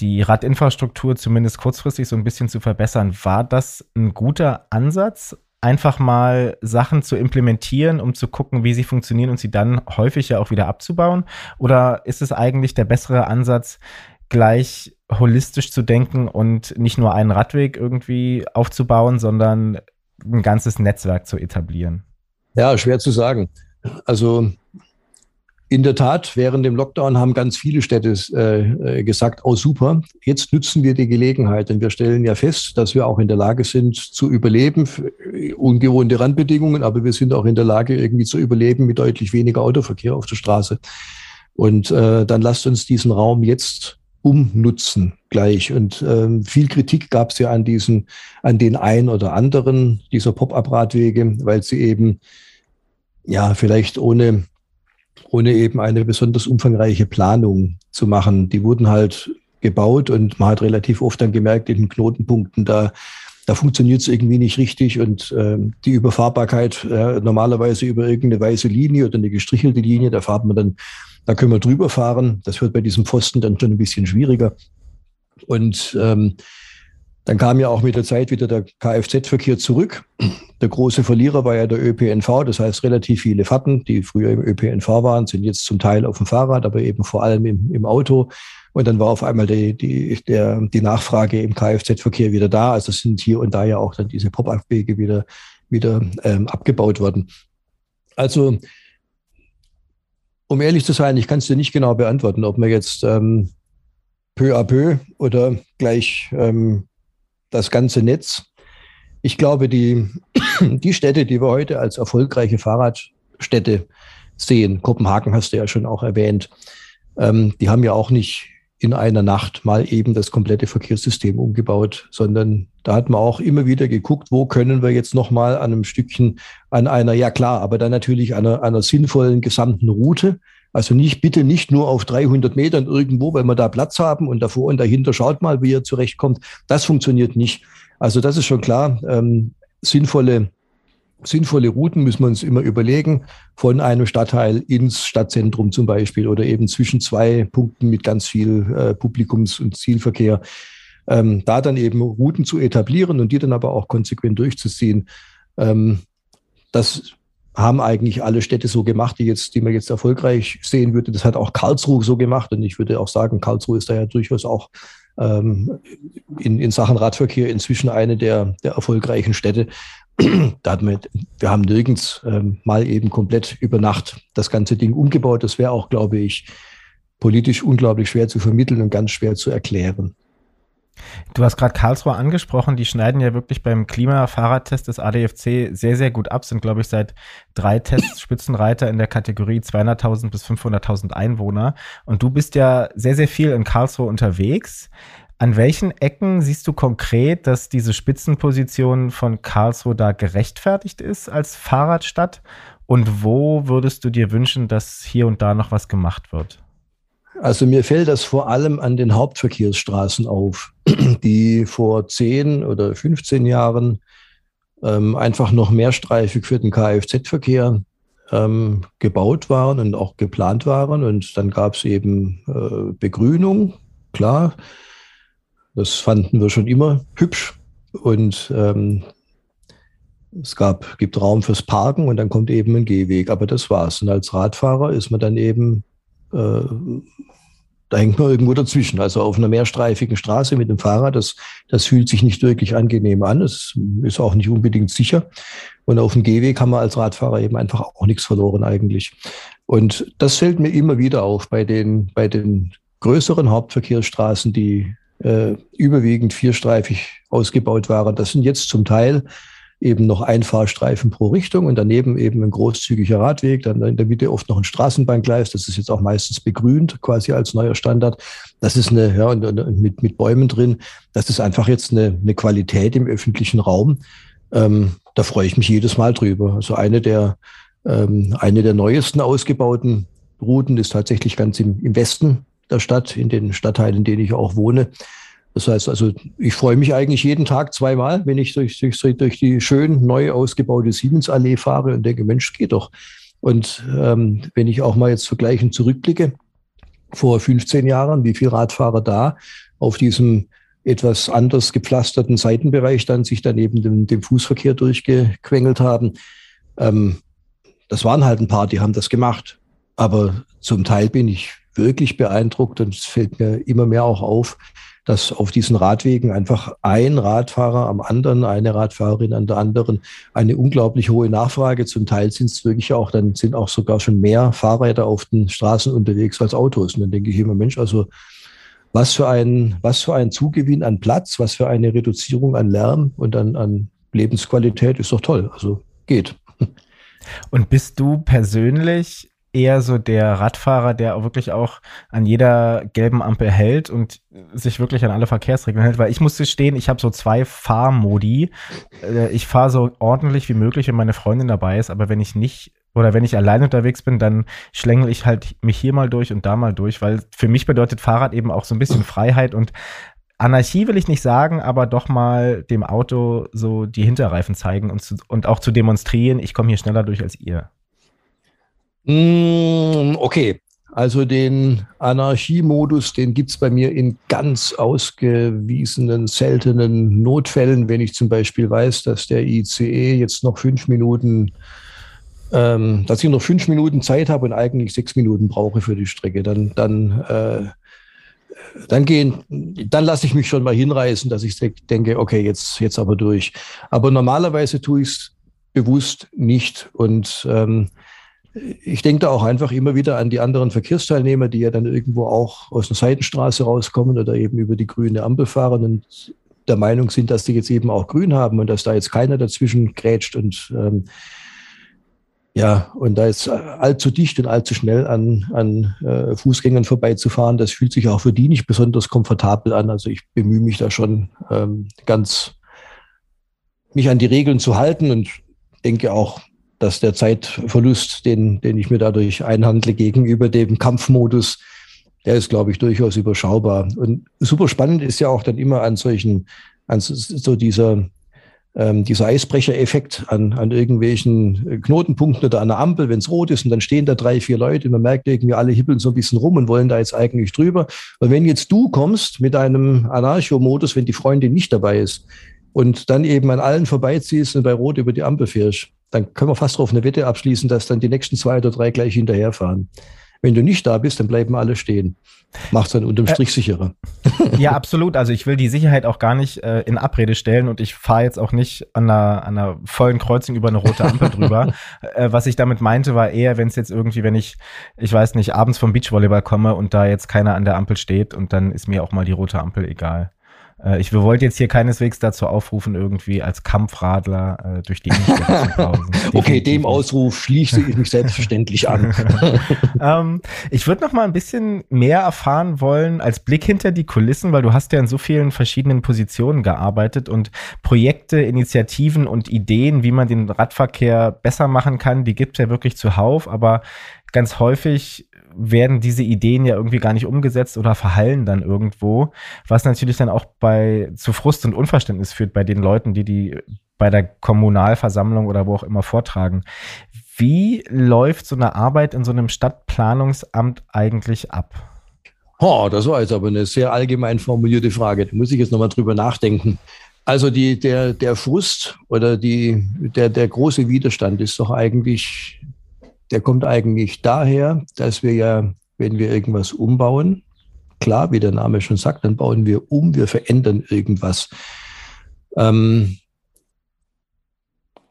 Speaker 3: die Radinfrastruktur zumindest kurzfristig so ein bisschen zu verbessern. War das ein guter Ansatz, einfach mal Sachen zu implementieren, um zu gucken, wie sie funktionieren und sie dann häufig ja auch wieder abzubauen? Oder ist es eigentlich der bessere Ansatz, gleich holistisch zu denken und nicht nur einen Radweg irgendwie aufzubauen, sondern ein ganzes Netzwerk zu etablieren?
Speaker 1: Ja, schwer zu sagen. Also in der Tat, während dem Lockdown haben ganz viele Städte äh, gesagt, oh super, jetzt nutzen wir die Gelegenheit. Und wir stellen ja fest, dass wir auch in der Lage sind zu überleben, ungewohnte Randbedingungen, aber wir sind auch in der Lage, irgendwie zu überleben mit deutlich weniger Autoverkehr auf der Straße. Und äh, dann lasst uns diesen Raum jetzt umnutzen gleich. Und ähm, viel Kritik gab es ja an diesen, an den ein oder anderen dieser Pop-up-Radwege, weil sie eben ja vielleicht ohne ohne eben eine besonders umfangreiche Planung zu machen. Die wurden halt gebaut und man hat relativ oft dann gemerkt, in den Knotenpunkten, da, da funktioniert es irgendwie nicht richtig und äh, die Überfahrbarkeit äh, normalerweise über irgendeine weiße Linie oder eine gestrichelte Linie, da fahrt man dann, da können wir drüber fahren. Das wird bei diesem Pfosten dann schon ein bisschen schwieriger. Und ähm, dann kam ja auch mit der Zeit wieder der Kfz-Verkehr zurück. Der große Verlierer war ja der ÖPNV. Das heißt, relativ viele Fahrten, die früher im ÖPNV waren, sind jetzt zum Teil auf dem Fahrrad, aber eben vor allem im, im Auto. Und dann war auf einmal die, die, der, die Nachfrage im Kfz-Verkehr wieder da. Also sind hier und da ja auch dann diese Pop-up-Wege wieder, wieder ähm, abgebaut worden. Also, um ehrlich zu sein, ich kann es dir nicht genau beantworten, ob man jetzt ähm, peu à peu oder gleich ähm, das ganze Netz. Ich glaube, die, [CLEARS THROAT] die Städte, die wir heute als erfolgreiche Fahrradstädte sehen, Kopenhagen hast du ja schon auch erwähnt, ähm, die haben ja auch nicht in einer Nacht mal eben das komplette Verkehrssystem umgebaut, sondern da hat man auch immer wieder geguckt, wo können wir jetzt nochmal an einem Stückchen, an einer, ja klar, aber dann natürlich einer, einer sinnvollen gesamten Route. Also nicht, bitte nicht nur auf 300 Metern irgendwo, weil wir da Platz haben und davor und dahinter schaut mal, wie ihr zurechtkommt. Das funktioniert nicht. Also das ist schon klar. Ähm, sinnvolle sinnvolle Routen müssen wir uns immer überlegen, von einem Stadtteil ins Stadtzentrum zum Beispiel oder eben zwischen zwei Punkten mit ganz viel äh, Publikums- und Zielverkehr. Ähm, da dann eben Routen zu etablieren und die dann aber auch konsequent durchzuziehen. Ähm, das haben eigentlich alle Städte so gemacht, die jetzt, die man jetzt erfolgreich sehen würde. Das hat auch Karlsruhe so gemacht und ich würde auch sagen, Karlsruhe ist da ja durchaus auch ähm, in, in Sachen Radverkehr inzwischen eine der, der erfolgreichen Städte da wir haben nirgends ähm, mal eben komplett über Nacht das ganze Ding umgebaut. Das wäre auch, glaube ich, politisch unglaublich schwer zu vermitteln und ganz schwer zu erklären.
Speaker 3: Du hast gerade Karlsruhe angesprochen, die schneiden ja wirklich beim Klimafahrradtest des ADFC sehr, sehr gut ab, sind, glaube ich, seit drei Tests Spitzenreiter in der Kategorie 200.000 bis 500.000 Einwohner. Und du bist ja sehr, sehr viel in Karlsruhe unterwegs. An welchen Ecken siehst du konkret, dass diese Spitzenposition von Karlsruhe da gerechtfertigt ist als Fahrradstadt? Und wo würdest du dir wünschen, dass hier und da noch was gemacht wird?
Speaker 1: Also mir fällt das vor allem an den Hauptverkehrsstraßen auf, [CLEARS THROAT] die vor 10 oder 15 Jahren ähm, einfach noch mehrstreifig für den Kfz-Verkehr ähm, gebaut waren und auch geplant waren. Und dann gab es eben äh, Begrünung, klar. Das fanden wir schon immer hübsch. Und ähm, es gab, gibt Raum fürs Parken und dann kommt eben ein Gehweg. Aber das war's. Und als Radfahrer ist man dann eben, äh, da hängt man irgendwo dazwischen. Also auf einer mehrstreifigen Straße mit dem Fahrrad, das, das fühlt sich nicht wirklich angenehm an. Es ist auch nicht unbedingt sicher. Und auf dem Gehweg haben wir als Radfahrer eben einfach auch nichts verloren eigentlich. Und das fällt mir immer wieder auf bei den, bei den größeren Hauptverkehrsstraßen, die äh, überwiegend vierstreifig ausgebaut waren. Das sind jetzt zum Teil eben noch ein Fahrstreifen pro Richtung und daneben eben ein großzügiger Radweg, dann in der Mitte oft noch ein Straßenbahngleis, das ist jetzt auch meistens begrünt, quasi als neuer Standard. Das ist eine, ja, mit, mit Bäumen drin, das ist einfach jetzt eine, eine Qualität im öffentlichen Raum. Ähm, da freue ich mich jedes Mal drüber. Also eine der, ähm, eine der neuesten ausgebauten Routen ist tatsächlich ganz im, im Westen der Stadt, in den Stadtteilen, in denen ich auch wohne. Das heißt also, ich freue mich eigentlich jeden Tag zweimal, wenn ich durch, durch, durch die schön neu ausgebaute Siemensallee fahre und denke, Mensch, geht doch. Und ähm, wenn ich auch mal jetzt vergleichen zurückblicke, vor 15 Jahren, wie viele Radfahrer da auf diesem etwas anders gepflasterten Seitenbereich dann sich daneben dem, dem Fußverkehr durchgequengelt haben. Ähm, das waren halt ein paar, die haben das gemacht. Aber zum Teil bin ich wirklich beeindruckt und es fällt mir immer mehr auch auf, dass auf diesen Radwegen einfach ein Radfahrer am anderen, eine Radfahrerin an der anderen, eine unglaublich hohe Nachfrage. Zum Teil sind es wirklich auch, dann sind auch sogar schon mehr Fahrräder auf den Straßen unterwegs als Autos. Und dann denke ich immer, Mensch, also was für ein, was für ein Zugewinn an Platz, was für eine Reduzierung an Lärm und an, an Lebensqualität ist doch toll. Also geht.
Speaker 3: Und bist du persönlich eher so der Radfahrer, der auch wirklich auch an jeder gelben Ampel hält und sich wirklich an alle Verkehrsregeln hält, weil ich musste stehen, ich habe so zwei Fahrmodi. Äh, ich fahre so ordentlich wie möglich, wenn meine Freundin dabei ist, aber wenn ich nicht oder wenn ich allein unterwegs bin, dann schlängel ich halt mich hier mal durch und da mal durch, weil für mich bedeutet Fahrrad eben auch so ein bisschen Freiheit und Anarchie will ich nicht sagen, aber doch mal dem Auto so die Hinterreifen zeigen und, zu, und auch zu demonstrieren, ich komme hier schneller durch als ihr.
Speaker 1: Mm, okay, also den Anarchiemodus, den gibt es bei mir in ganz ausgewiesenen, seltenen Notfällen, wenn ich zum Beispiel weiß, dass der ICE jetzt noch fünf Minuten, ähm, dass ich noch fünf Minuten Zeit habe und eigentlich sechs Minuten brauche für die Strecke, dann, dann, äh, dann gehen, dann lasse ich mich schon mal hinreißen, dass ich denke, okay, jetzt, jetzt aber durch. Aber normalerweise tue ich es bewusst nicht. Und ähm, ich denke da auch einfach immer wieder an die anderen Verkehrsteilnehmer, die ja dann irgendwo auch aus einer Seitenstraße rauskommen oder eben über die grüne Ampel fahren und der Meinung sind, dass die jetzt eben auch grün haben und dass da jetzt keiner dazwischen grätscht und ähm, ja, und da jetzt allzu dicht und allzu schnell an, an äh, Fußgängern vorbeizufahren, das fühlt sich auch für die nicht besonders komfortabel an. Also ich bemühe mich da schon ähm, ganz, mich an die Regeln zu halten und denke auch, dass der Zeitverlust, den, den ich mir dadurch einhandle gegenüber dem Kampfmodus, der ist, glaube ich, durchaus überschaubar. Und super spannend ist ja auch dann immer an solchen, an so dieser, ähm, dieser Eisbrecher-Effekt an, an irgendwelchen Knotenpunkten oder an der Ampel, wenn es rot ist und dann stehen da drei, vier Leute und man merkt irgendwie, alle hippeln so ein bisschen rum und wollen da jetzt eigentlich drüber. Und wenn jetzt du kommst mit einem Anarcho-Modus, wenn die Freundin nicht dabei ist und dann eben an allen vorbeiziehst und bei Rot über die Ampel fährst, dann können wir fast darauf eine Wette abschließen, dass dann die nächsten zwei oder drei gleich hinterherfahren. Wenn du nicht da bist, dann bleiben alle stehen. Macht es dann unterm Strich äh, sicherer. [LAUGHS]
Speaker 3: Ja, absolut. Also ich will die Sicherheit auch gar nicht äh, in Abrede stellen und ich fahre jetzt auch nicht an einer, an einer vollen Kreuzung über eine rote Ampel [LAUGHS] drüber. äh, was ich damit meinte, war eher, wenn es jetzt irgendwie, wenn ich, ich weiß nicht, abends vom Beachvolleyball komme und da jetzt keiner an der Ampel steht und dann ist mir auch mal die rote Ampel egal. Äh, ich wollte jetzt hier keineswegs dazu aufrufen, irgendwie als Kampfradler äh, durch die Innenstadt zu [LAUGHS] pausen.
Speaker 1: okay, dem Ausruf schließe ich mich selbstverständlich an. [LAUGHS]
Speaker 3: ähm, ich würde noch mal ein bisschen mehr erfahren wollen als Blick hinter die Kulissen, weil du hast ja in so vielen verschiedenen Positionen gearbeitet und Projekte, Initiativen und Ideen, wie man den Radverkehr besser machen kann, die gibt es ja wirklich zuhauf, aber ganz häufig werden diese Ideen ja irgendwie gar nicht umgesetzt oder verhallen dann irgendwo, was natürlich dann auch bei zu Frust und Unverständnis führt bei den Leuten, die die bei der Kommunalversammlung oder wo auch immer vortragen. Wie läuft so eine Arbeit in so einem Stadtplanungsamt eigentlich ab?
Speaker 1: Oh, das war jetzt aber eine sehr allgemein formulierte Frage. Da muss ich jetzt nochmal drüber nachdenken. Also die, der, der Frust oder die, der, der große Widerstand ist doch eigentlich der kommt eigentlich daher, dass wir ja, wenn wir irgendwas umbauen, klar, wie der Name schon sagt, dann bauen wir um, wir verändern irgendwas. Ähm,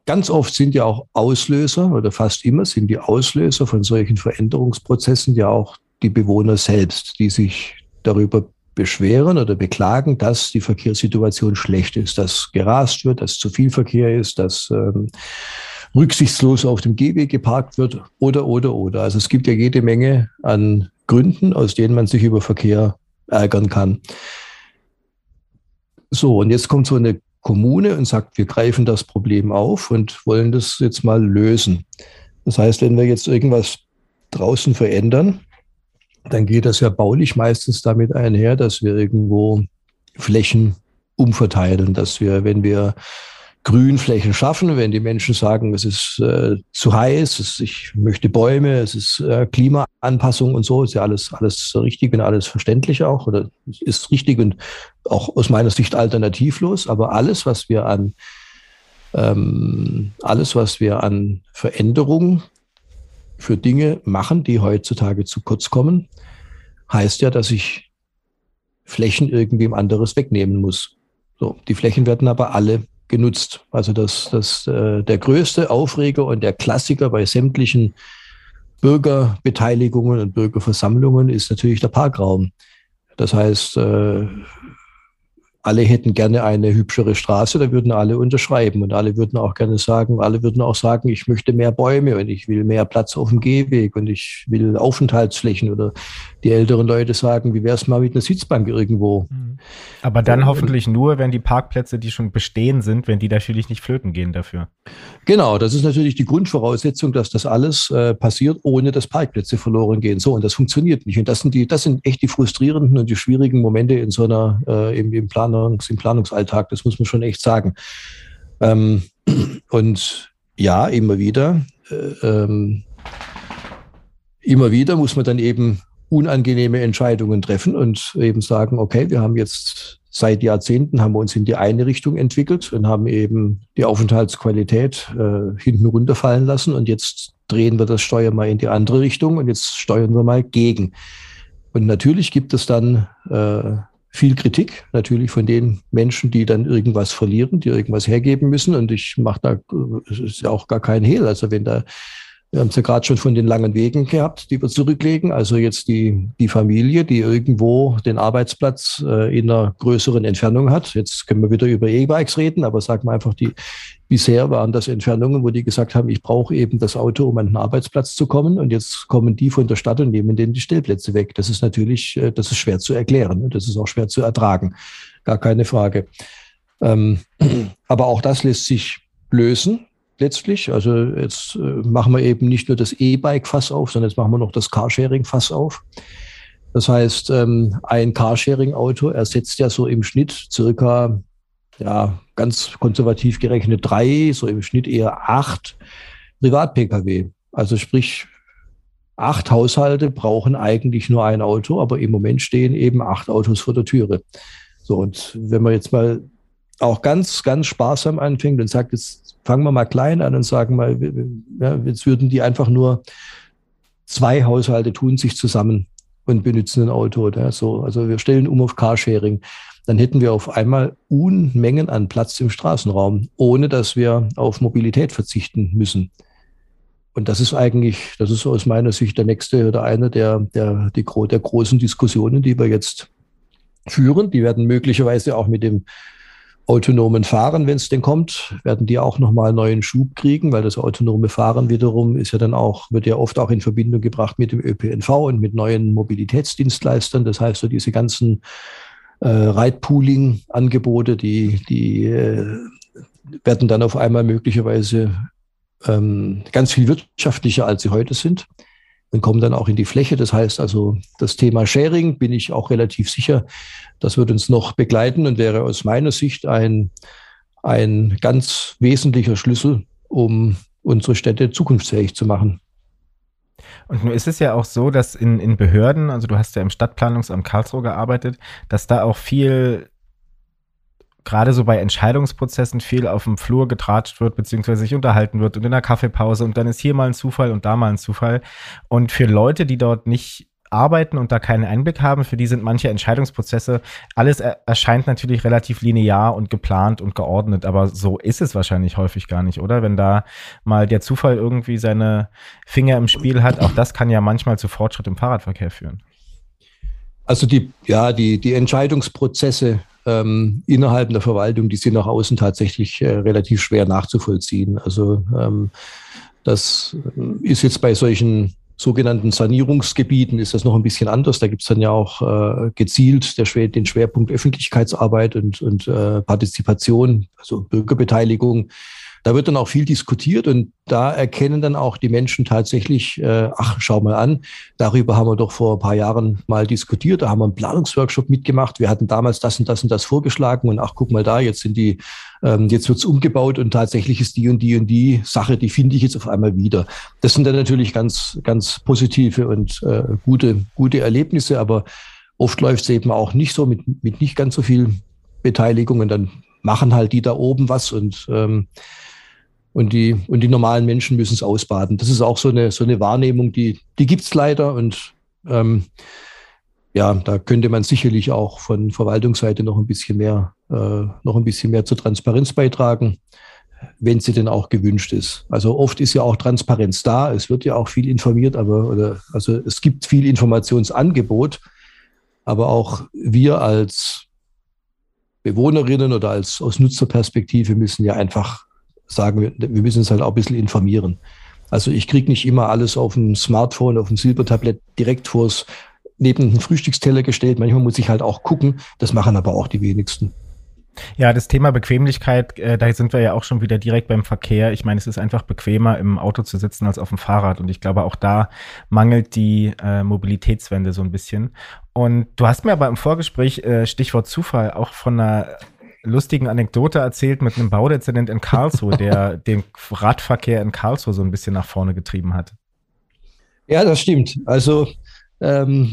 Speaker 1: ganz oft sind ja auch Auslöser oder fast immer sind die Auslöser von solchen Veränderungsprozessen ja auch die Bewohner selbst, die sich darüber beschweren oder beklagen, dass die Verkehrssituation schlecht ist, dass gerast wird, dass zu viel Verkehr ist, dass ähm, rücksichtslos auf dem Gehweg geparkt wird oder, oder, oder. Also es gibt ja jede Menge an Gründen, aus denen man sich über Verkehr ärgern kann. So, und jetzt kommt so eine Kommune und sagt, wir greifen das Problem auf und wollen das jetzt mal lösen. Das heißt, wenn wir jetzt irgendwas draußen verändern, dann geht das ja baulich meistens damit einher, dass wir irgendwo Flächen umverteilen, dass wir, wenn wir Grünflächen schaffen, wenn die Menschen sagen, es ist äh, zu heiß, es, ich möchte Bäume, es ist äh, Klimaanpassung und so, ist ja alles, alles richtig und alles verständlich auch oder ist richtig und auch aus meiner Sicht alternativlos. Aber alles, was wir an ähm, alles, was wir an Veränderungen für Dinge machen, die heutzutage zu kurz kommen, heißt ja, dass ich Flächen irgendwem anderes wegnehmen muss. So, die Flächen werden aber alle genutzt. Also das, das, äh, der größte Aufreger und der Klassiker bei sämtlichen Bürgerbeteiligungen und Bürgerversammlungen ist natürlich der Parkraum. Das heißt, äh, alle hätten gerne eine hübschere Straße, da würden alle unterschreiben und alle würden auch gerne sagen, alle würden auch sagen, ich möchte mehr Bäume und ich will mehr Platz auf dem Gehweg und ich will Aufenthaltsflächen oder die älteren Leute sagen, wie wäre es mal mit einer Sitzbank irgendwo. Mhm.
Speaker 3: Aber dann und, hoffentlich nur, wenn die Parkplätze, die schon bestehen sind, wenn die natürlich nicht flöten gehen dafür.
Speaker 1: Genau, das ist natürlich die Grundvoraussetzung, dass das alles äh, passiert, ohne dass Parkplätze verloren gehen. So, und das funktioniert nicht. Und das sind die, das sind echt die frustrierenden und die schwierigen Momente in so einer, äh, im, im Plan Planungs, im Planungsalltag. Das muss man schon echt sagen. Ähm, [CLEARS THROAT] und ja, immer wieder, äh, ähm, immer wieder muss man dann eben unangenehme Entscheidungen treffen und eben sagen, okay, wir haben jetzt seit Jahrzehnten haben wir uns in die eine Richtung entwickelt und haben eben die Aufenthaltsqualität äh, hinten runterfallen lassen und jetzt drehen wir das Steuer mal in die andere Richtung und jetzt steuern wir mal gegen. Und natürlich gibt es dann äh, viel Kritik, natürlich von den Menschen, die dann irgendwas verlieren, die irgendwas hergeben müssen. Und ich mache da, es ist ja auch gar kein Hehl. Also wenn da wir haben es ja gerade schon von den langen Wegen gehabt, die wir zurücklegen. Also jetzt die, die Familie, die irgendwo den Arbeitsplatz äh, in einer größeren Entfernung hat. Jetzt können wir wieder über E-Bikes reden, aber sagen wir einfach, die bisher waren das Entfernungen, wo die gesagt haben, ich brauche eben das Auto, um an den Arbeitsplatz zu kommen. Und jetzt kommen die von der Stadt und nehmen denen die Stellplätze weg. Das ist natürlich, äh, das ist schwer zu erklären. Und das ist auch schwer zu ertragen. Gar keine Frage. Ähm, [CLEARS THROAT] aber auch das lässt sich lösen letztlich. Also jetzt äh, machen wir eben nicht nur das E-Bike-Fass auf, sondern jetzt machen wir noch das Carsharing-Fass auf. Das heißt, ähm, ein Carsharing-Auto ersetzt ja so im Schnitt circa, ja, ganz konservativ gerechnet drei, so im Schnitt eher acht Privat-Pkw. Also sprich, acht Haushalte brauchen eigentlich nur ein Auto, aber im Moment stehen eben acht Autos vor der Türe. So, und wenn man jetzt mal auch ganz, ganz sparsam anfängt und sagt, jetzt fangen wir mal klein an und sagen mal, ja, jetzt würden die einfach nur zwei Haushalte tun sich zusammen und benutzen ein Auto. Oder so. Also wir stellen um auf Carsharing. Dann hätten wir auf einmal Unmengen an Platz im Straßenraum, ohne dass wir auf Mobilität verzichten müssen. Und das ist eigentlich, das ist aus meiner Sicht der nächste oder einer der, der, die, der großen Diskussionen, die wir jetzt führen. Die werden möglicherweise auch mit dem autonomen Fahren, wenn es denn kommt, werden die auch nochmal neuen Schub kriegen, weil das autonome Fahren wiederum ist ja dann auch, wird ja oft auch in Verbindung gebracht mit dem ÖPNV und mit neuen Mobilitätsdienstleistern. Das heißt, so diese ganzen äh, Ride-Pooling-Angebote, die, die äh, werden dann auf einmal möglicherweise ähm, ganz viel wirtschaftlicher, als sie heute sind und kommen dann auch in die Fläche. Das heißt also, das Thema Sharing bin ich auch relativ sicher, das wird uns noch begleiten und wäre aus meiner Sicht ein, ein ganz wesentlicher Schlüssel, um unsere Städte zukunftsfähig zu machen.
Speaker 3: Und nun ist es ja auch so, dass in, in Behörden, also du hast ja im Stadtplanungsamt Karlsruhe gearbeitet, dass da auch viel gerade so bei Entscheidungsprozessen viel auf dem Flur getratscht wird, beziehungsweise sich unterhalten wird und in der Kaffeepause und dann ist hier mal ein Zufall und da mal ein Zufall. Und für Leute, die dort nicht arbeiten und da keinen Einblick haben, für die sind manche Entscheidungsprozesse, alles er erscheint natürlich relativ linear und geplant und geordnet, aber so ist es wahrscheinlich häufig gar nicht, oder? Wenn da mal der Zufall irgendwie seine Finger im Spiel hat, auch das kann ja manchmal zu Fortschritt im Fahrradverkehr führen.
Speaker 1: Also die, ja, die, die Entscheidungsprozesse ähm, innerhalb der Verwaltung, die sind nach außen tatsächlich äh, relativ schwer nachzuvollziehen. Also ähm, das ist jetzt bei solchen sogenannten Sanierungsgebieten ist das noch ein bisschen anders. Da gibt es dann ja auch äh, gezielt der, den Schwerpunkt Öffentlichkeitsarbeit und, und äh, Partizipation, also Bürgerbeteiligung. Da wird dann auch viel diskutiert und da erkennen dann auch die Menschen tatsächlich, äh, ach, schau mal an, darüber haben wir doch vor ein paar Jahren mal diskutiert, da haben wir einen Planungsworkshop mitgemacht, wir hatten damals das und das und das vorgeschlagen und ach, guck mal da, jetzt sind die, ähm, jetzt wird's umgebaut und tatsächlich ist die und die und die Sache, die finde ich jetzt auf einmal wieder. Das sind dann natürlich ganz, ganz positive und äh, gute, gute Erlebnisse, aber oft läuft es eben auch nicht so mit, mit nicht ganz so viel Beteiligung und dann machen halt die da oben was und ähm, und die, und die normalen Menschen müssen es ausbaden. Das ist auch so eine, so eine Wahrnehmung, die, die gibt's leider. Und ähm, ja, da könnte man sicherlich auch von Verwaltungsseite noch ein bisschen mehr, äh, noch ein bisschen mehr zur Transparenz beitragen, wenn sie denn auch gewünscht ist. Also oft ist ja auch Transparenz da. Es wird ja auch viel informiert, aber oder, also es gibt viel Informationsangebot, aber auch wir als Bewohnerinnen oder als aus Nutzerperspektive müssen ja einfach sagen, wir, wir müssen uns halt auch ein bisschen informieren. Also ich kriege nicht immer alles auf dem Smartphone, auf dem Silbertablett direkt vors neben den Frühstücksteller gestellt. Manchmal muss ich halt auch gucken. Das machen aber auch die wenigsten.
Speaker 3: Ja, das Thema Bequemlichkeit, äh, da sind wir ja auch schon wieder direkt beim Verkehr. Ich meine, es ist einfach bequemer, im Auto zu sitzen als auf dem Fahrrad. Und ich glaube, auch da mangelt die äh, Mobilitätswende so ein bisschen. Und du hast mir aber im Vorgespräch, äh, Stichwort Zufall, auch von einer lustigen Anekdote erzählt mit einem Baudezernent in Karlsruhe, der [LAUGHS] den Radverkehr in Karlsruhe so ein bisschen nach vorne getrieben hat.
Speaker 1: Ja, das stimmt. Also ähm,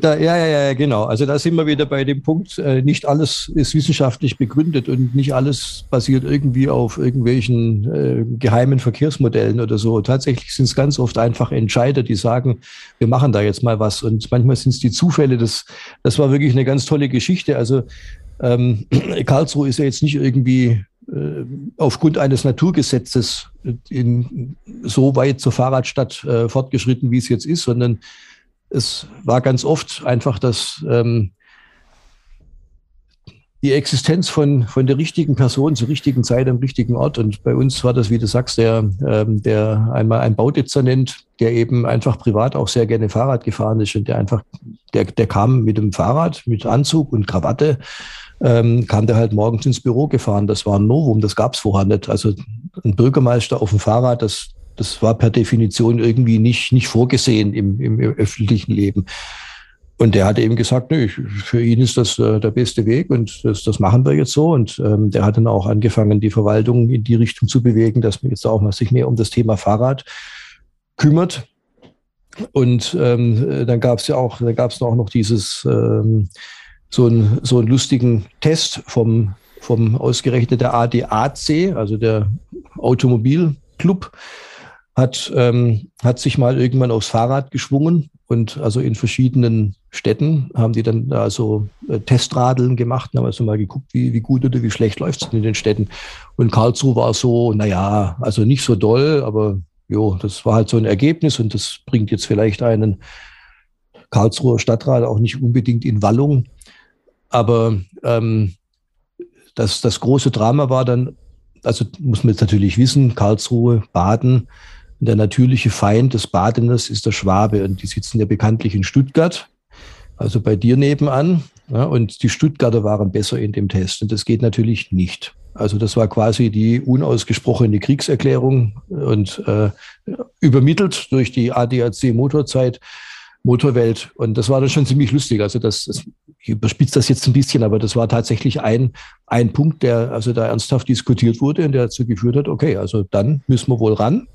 Speaker 1: da, ja, ja, ja, genau. Also da sind wir wieder bei dem Punkt, äh, nicht alles ist wissenschaftlich begründet und nicht alles basiert irgendwie auf irgendwelchen äh, geheimen Verkehrsmodellen oder so. Tatsächlich sind es ganz oft einfach Entscheider, die sagen, wir machen da jetzt mal was. Und manchmal sind es die Zufälle. Das, das war wirklich eine ganz tolle Geschichte. Also ähm, [CLEARS THROAT] Karlsruhe ist ja jetzt nicht irgendwie äh, aufgrund eines Naturgesetzes in, so weit zur Fahrradstadt äh, fortgeschritten, wie es jetzt ist, sondern es war ganz oft einfach das, ähm, die Existenz von, von der richtigen Person zur richtigen Zeit am richtigen Ort. Und bei uns war das, wie du sagst, der, ähm, der einmal ein Baudezernent, der eben einfach privat auch sehr gerne Fahrrad gefahren ist und der einfach, der, der kam mit dem Fahrrad, mit Anzug und Krawatte, ähm, kam der halt morgens ins Büro gefahren. Das war ein Novum, das gab es vorher nicht. Also ein Bürgermeister auf dem Fahrrad, das, das war per Definition irgendwie nicht, nicht vorgesehen im, im öffentlichen Leben. Und der hat eben gesagt, nö, für ihn ist das äh, der beste Weg und das, das machen wir jetzt so. Und ähm, der hat dann auch angefangen, die Verwaltung in die Richtung zu bewegen, dass man jetzt auch mal sich mehr um das Thema Fahrrad kümmert. Und ähm, dann gab es ja auch, dann gab es auch noch dieses ähm, so, ein, so einen lustigen Test vom, vom ausgerechnet der ADAC, also der Automobilclub hat, ähm, hat sich mal irgendwann aufs Fahrrad geschwungen und also in verschiedenen Städten haben die dann da äh, Testradeln gemacht und haben also mal geguckt, wie, wie gut oder wie schlecht läuft es in den Städten. Und Karlsruhe war so, naja, also nicht so doll, aber jo, das war halt so ein Ergebnis und das bringt jetzt vielleicht einen Karlsruher Stadtrat auch nicht unbedingt in Wallung. Aber ähm, das, das große Drama war dann, also muss man jetzt natürlich wissen, Karlsruhe, Baden, der natürliche Feind des Badeners ist der Schwabe und die sitzen ja bekanntlich in Stuttgart, also bei dir nebenan. Ja, und die Stuttgarter waren besser in dem Test und das geht natürlich nicht. Also das war quasi die unausgesprochene Kriegserklärung und äh, übermittelt durch die ADAC Motorzeit. Motorwelt. Und das war dann schon ziemlich lustig. Also das, das ich überspitze das jetzt ein bisschen, aber das war tatsächlich ein, ein Punkt, der also da ernsthaft diskutiert wurde und der dazu geführt hat, okay, also dann müssen wir wohl ran.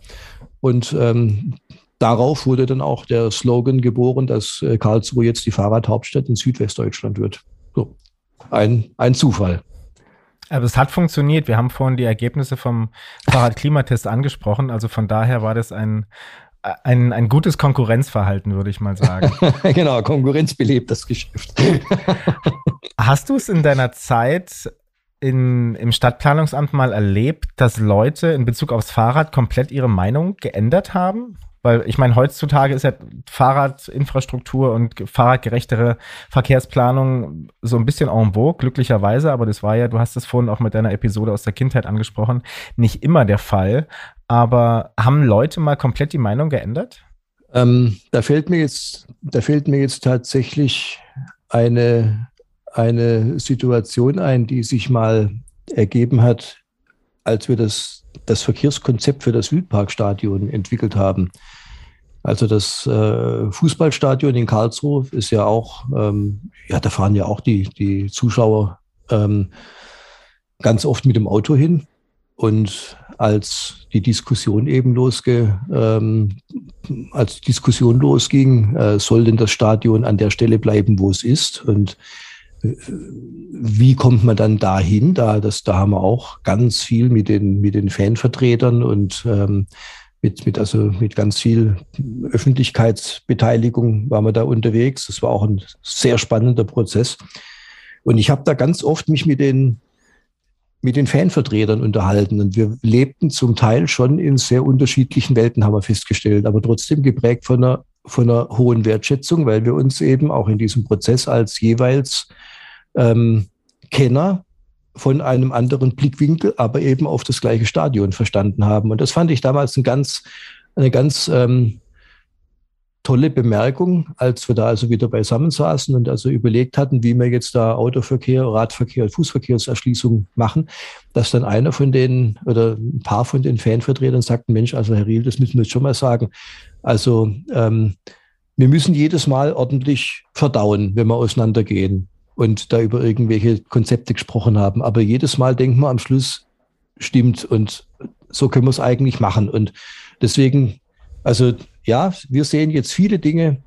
Speaker 1: Und ähm, darauf wurde dann auch der Slogan geboren, dass äh, Karlsruhe jetzt die Fahrradhauptstadt in Südwestdeutschland wird. So, ein, ein Zufall.
Speaker 3: Aber es hat funktioniert. Wir haben vorhin die Ergebnisse vom Fahrradklimatest angesprochen. Also von daher war das ein, ein, ein gutes Konkurrenzverhalten, würde ich mal sagen. [LAUGHS]
Speaker 1: genau, Konkurrenz belebt das Geschäft.
Speaker 3: Hast du es in deiner Zeit in, im Stadtplanungsamt mal erlebt, dass Leute in Bezug aufs Fahrrad komplett ihre Meinung geändert haben? Weil ich meine, heutzutage ist ja Fahrradinfrastruktur und fahrradgerechtere Verkehrsplanung so ein bisschen en vogue, glücklicherweise. Aber das war ja, du hast es vorhin auch mit deiner Episode aus der Kindheit angesprochen, nicht immer der Fall. Aber haben Leute mal komplett die Meinung geändert?
Speaker 1: Ähm, da fällt mir jetzt, da fällt mir jetzt tatsächlich eine, eine Situation ein, die sich mal ergeben hat, als wir das, das Verkehrskonzept für das Wildparkstadion entwickelt haben. Also das äh, Fußballstadion in Karlsruhe ist ja auch, ähm, ja, da fahren ja auch die, die Zuschauer ähm, ganz oft mit dem Auto hin. Und als die Diskussion eben losge, ähm, als Diskussion losging, äh, soll denn das Stadion an der Stelle bleiben, wo es ist? Und wie kommt man dann dahin? Da, das, da haben wir auch ganz viel mit den, mit den Fanvertretern und ähm, mit, mit, also mit ganz viel Öffentlichkeitsbeteiligung waren wir da unterwegs. Das war auch ein sehr spannender Prozess. Und ich habe da ganz oft mich mit den mit den Fanvertretern unterhalten. Und wir lebten zum Teil schon in sehr unterschiedlichen Welten, haben wir festgestellt, aber trotzdem geprägt von einer, von einer hohen Wertschätzung, weil wir uns eben auch in diesem Prozess als jeweils ähm, Kenner von einem anderen Blickwinkel, aber eben auf das gleiche Stadion verstanden haben. Und das fand ich damals ein ganz, eine ganz ähm, tolle Bemerkung, als wir da also wieder beisammen saßen und also überlegt hatten, wie wir jetzt da Autoverkehr, Radverkehr und Fußverkehrserschließung machen, dass dann einer von den oder ein paar von den Fanvertretern sagten, Mensch, also Herr Riel, das müssen wir jetzt schon mal sagen. Also ähm, wir müssen jedes Mal ordentlich verdauen, wenn wir auseinandergehen und da über irgendwelche Konzepte gesprochen haben. Aber jedes Mal denken wir am Schluss, stimmt und so können wir es eigentlich machen. Und deswegen, also ja, wir sehen jetzt viele Dinge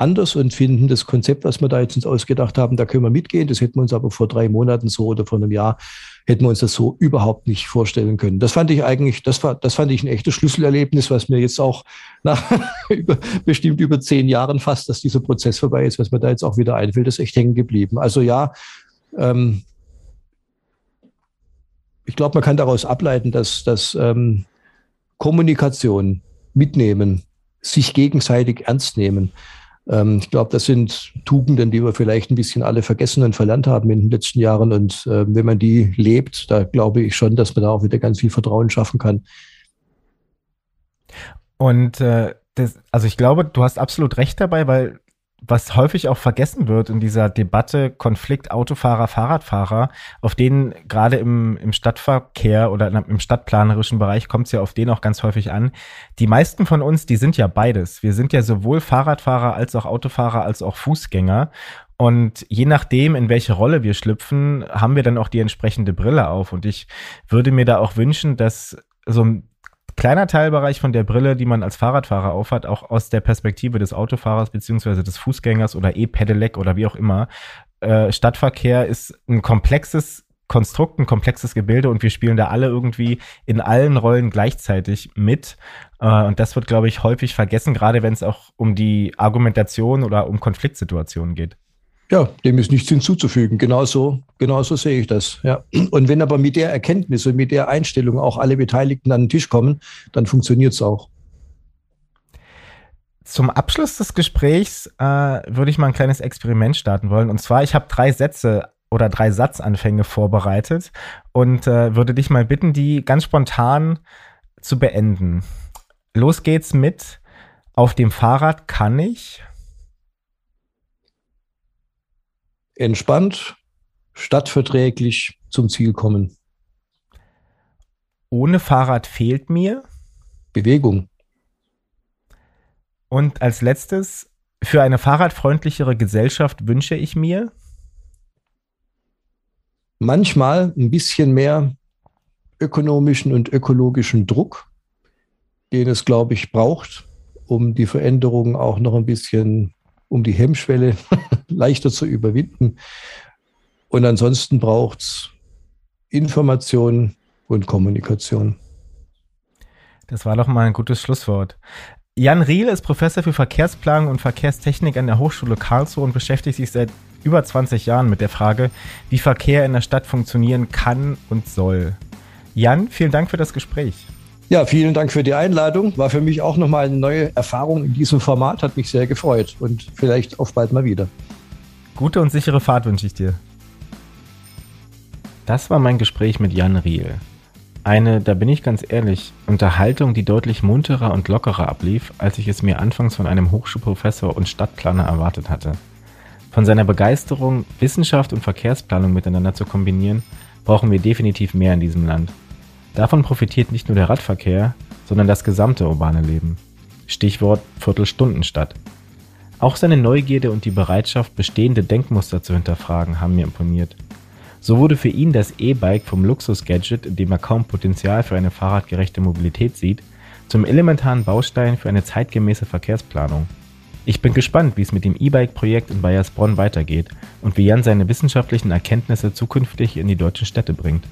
Speaker 1: anders und finden das Konzept, was wir da jetzt uns ausgedacht haben, da können wir mitgehen. Das hätten wir uns aber vor drei Monaten so oder vor einem Jahr hätten wir uns das so überhaupt nicht vorstellen können. Das fand ich eigentlich, das war, das fand ich ein echtes Schlüsselerlebnis, was mir jetzt auch nach [LAUGHS] über, bestimmt über zehn Jahren fast, dass dieser Prozess vorbei ist, was mir da jetzt auch wieder einfällt, ist echt hängen geblieben. Also ja, ähm, ich glaube, man kann daraus ableiten, dass, dass ähm, Kommunikation mitnehmen sich gegenseitig ernst nehmen. Ähm, ich glaube, das sind Tugenden, die wir vielleicht ein bisschen alle vergessen und verlernt haben in den letzten Jahren. Und äh, wenn man die lebt, da glaube ich schon, dass man da auch wieder ganz viel Vertrauen schaffen kann.
Speaker 3: Und äh, das, also ich glaube, du hast absolut recht dabei, weil was häufig auch vergessen wird in dieser Debatte Konflikt Autofahrer, Fahrradfahrer, auf denen gerade im, im Stadtverkehr oder im stadtplanerischen Bereich kommt es ja auf den auch ganz häufig an. Die meisten von uns, die sind ja beides. Wir sind ja sowohl Fahrradfahrer als auch Autofahrer als auch Fußgänger. Und je nachdem, in welche Rolle wir schlüpfen, haben wir dann auch die entsprechende Brille auf. Und ich würde mir da auch wünschen, dass so ein kleiner Teilbereich von der Brille, die man als Fahrradfahrer aufhat, auch aus der Perspektive des Autofahrers beziehungsweise des Fußgängers oder E-Pedelec oder wie auch immer. Äh, Stadtverkehr ist ein komplexes Konstrukt, ein komplexes Gebilde und wir spielen da alle irgendwie in allen Rollen gleichzeitig mit. Äh, und das wird, glaube ich, häufig vergessen, gerade wenn es auch um die Argumentation oder um Konfliktsituationen geht.
Speaker 1: Ja, dem ist nichts hinzuzufügen. Genauso, genauso sehe ich das. Ja. Und wenn aber mit der Erkenntnis und mit der Einstellung auch alle Beteiligten an den Tisch kommen, dann funktioniert es auch.
Speaker 3: Zum Abschluss des Gesprächs äh, würde ich mal ein kleines Experiment starten wollen. Und zwar, ich habe drei Sätze oder drei Satzanfänge vorbereitet und äh, würde dich mal bitten, die ganz spontan zu beenden. Los geht's mit Auf dem Fahrrad kann ich
Speaker 1: entspannt, stadtverträglich zum Ziel kommen.
Speaker 3: Ohne Fahrrad fehlt mir
Speaker 1: Bewegung.
Speaker 3: Und als letztes, für eine fahrradfreundlichere Gesellschaft wünsche ich mir
Speaker 1: manchmal ein bisschen mehr ökonomischen und ökologischen Druck, den es, glaube ich, braucht, um die Veränderungen auch noch ein bisschen um die Hemmschwelle [LAUGHS] leichter zu überwinden. Und ansonsten braucht es Information und Kommunikation.
Speaker 3: Das war doch mal ein gutes Schlusswort. Jan Riel ist Professor für Verkehrsplanung und Verkehrstechnik an der Hochschule Karlsruhe und beschäftigt sich seit über 20 Jahren mit der Frage, wie Verkehr in der Stadt funktionieren kann und soll. Jan, vielen Dank für das Gespräch.
Speaker 1: Ja, vielen Dank für die Einladung. War für mich auch nochmal eine neue Erfahrung in diesem Format. Hat mich sehr gefreut und vielleicht auf bald mal wieder.
Speaker 3: Gute und sichere Fahrt wünsche ich dir. Das war mein Gespräch mit Jan Riel. Eine, da bin ich ganz ehrlich, Unterhaltung, die deutlich munterer und lockerer ablief, als ich es mir anfangs von einem Hochschulprofessor und Stadtplaner erwartet hatte. Von seiner Begeisterung, Wissenschaft und Verkehrsplanung miteinander zu kombinieren, brauchen wir definitiv mehr in diesem Land. Davon profitiert nicht nur der Radverkehr, sondern das gesamte urbane Leben. Stichwort Viertelstundenstadt. Auch seine Neugierde und die Bereitschaft, bestehende Denkmuster zu hinterfragen, haben mir imponiert. So wurde für ihn das E-Bike vom Luxus-Gadget, in dem er kaum Potenzial für eine fahrradgerechte Mobilität sieht, zum elementaren Baustein für eine zeitgemäße Verkehrsplanung. Ich bin gespannt, wie es mit dem E-Bike-Projekt in Bayersbronn weitergeht und wie Jan seine wissenschaftlichen Erkenntnisse zukünftig in die deutschen Städte bringt.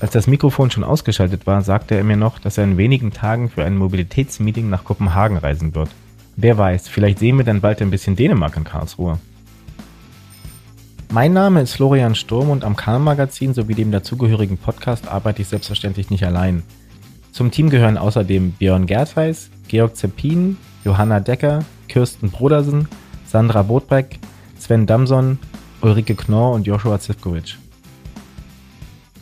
Speaker 3: Als das Mikrofon schon ausgeschaltet war, sagte er mir noch, dass er in wenigen Tagen für ein Mobilitätsmeeting nach Kopenhagen reisen wird. Wer weiß, vielleicht sehen wir dann bald ein bisschen Dänemark in Karlsruhe. Mein Name ist Florian Sturm und am Karl-Magazin sowie dem dazugehörigen Podcast arbeite ich selbstverständlich nicht allein. Zum Team gehören außerdem Björn Gertheis, Georg Zeppin, Johanna Decker, Kirsten Brodersen, Sandra Botbeck, Sven Damson, Ulrike Knorr und Joshua Zivkovic.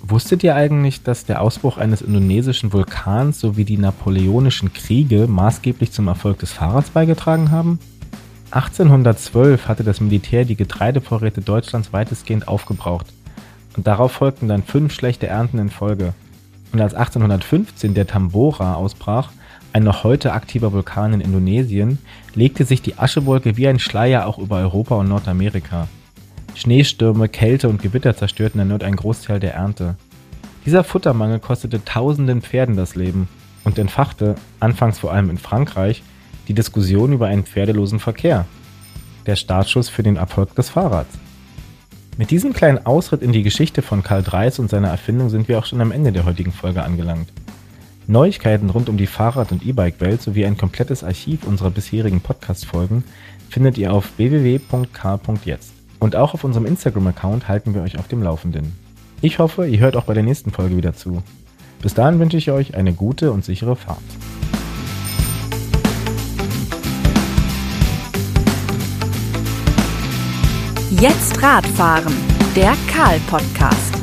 Speaker 3: Wusstet ihr eigentlich, dass der Ausbruch eines indonesischen Vulkans sowie die napoleonischen Kriege maßgeblich zum Erfolg des Fahrrads beigetragen haben? 1812 hatte das Militär die Getreidevorräte Deutschlands weitestgehend aufgebraucht und darauf folgten dann fünf schlechte Ernten in Folge. Und als 1815 der Tambora ausbrach, ein noch heute aktiver Vulkan in Indonesien, legte sich die Aschewolke wie ein Schleier auch über Europa und Nordamerika. Schneestürme, Kälte und Gewitter zerstörten erneut einen Großteil der Ernte. Dieser Futtermangel kostete tausenden Pferden das Leben und entfachte, anfangs vor allem in Frankreich, die Diskussion über einen pferdelosen Verkehr. Der Startschuss für den Erfolg des Fahrrads. Mit diesem kleinen Ausritt in die Geschichte von Karl Dreis und seiner Erfindung sind wir auch schon am Ende der heutigen Folge angelangt. Neuigkeiten rund um die Fahrrad- und E-Bike-Welt sowie ein komplettes Archiv unserer bisherigen Podcast-Folgen findet ihr auf www.k.jetzt. Und auch auf unserem Instagram-Account halten wir euch auf dem Laufenden. Ich hoffe, ihr hört auch bei der nächsten Folge wieder zu. Bis dahin wünsche ich euch eine gute und sichere Fahrt.
Speaker 2: Jetzt Radfahren, der Karl-Podcast.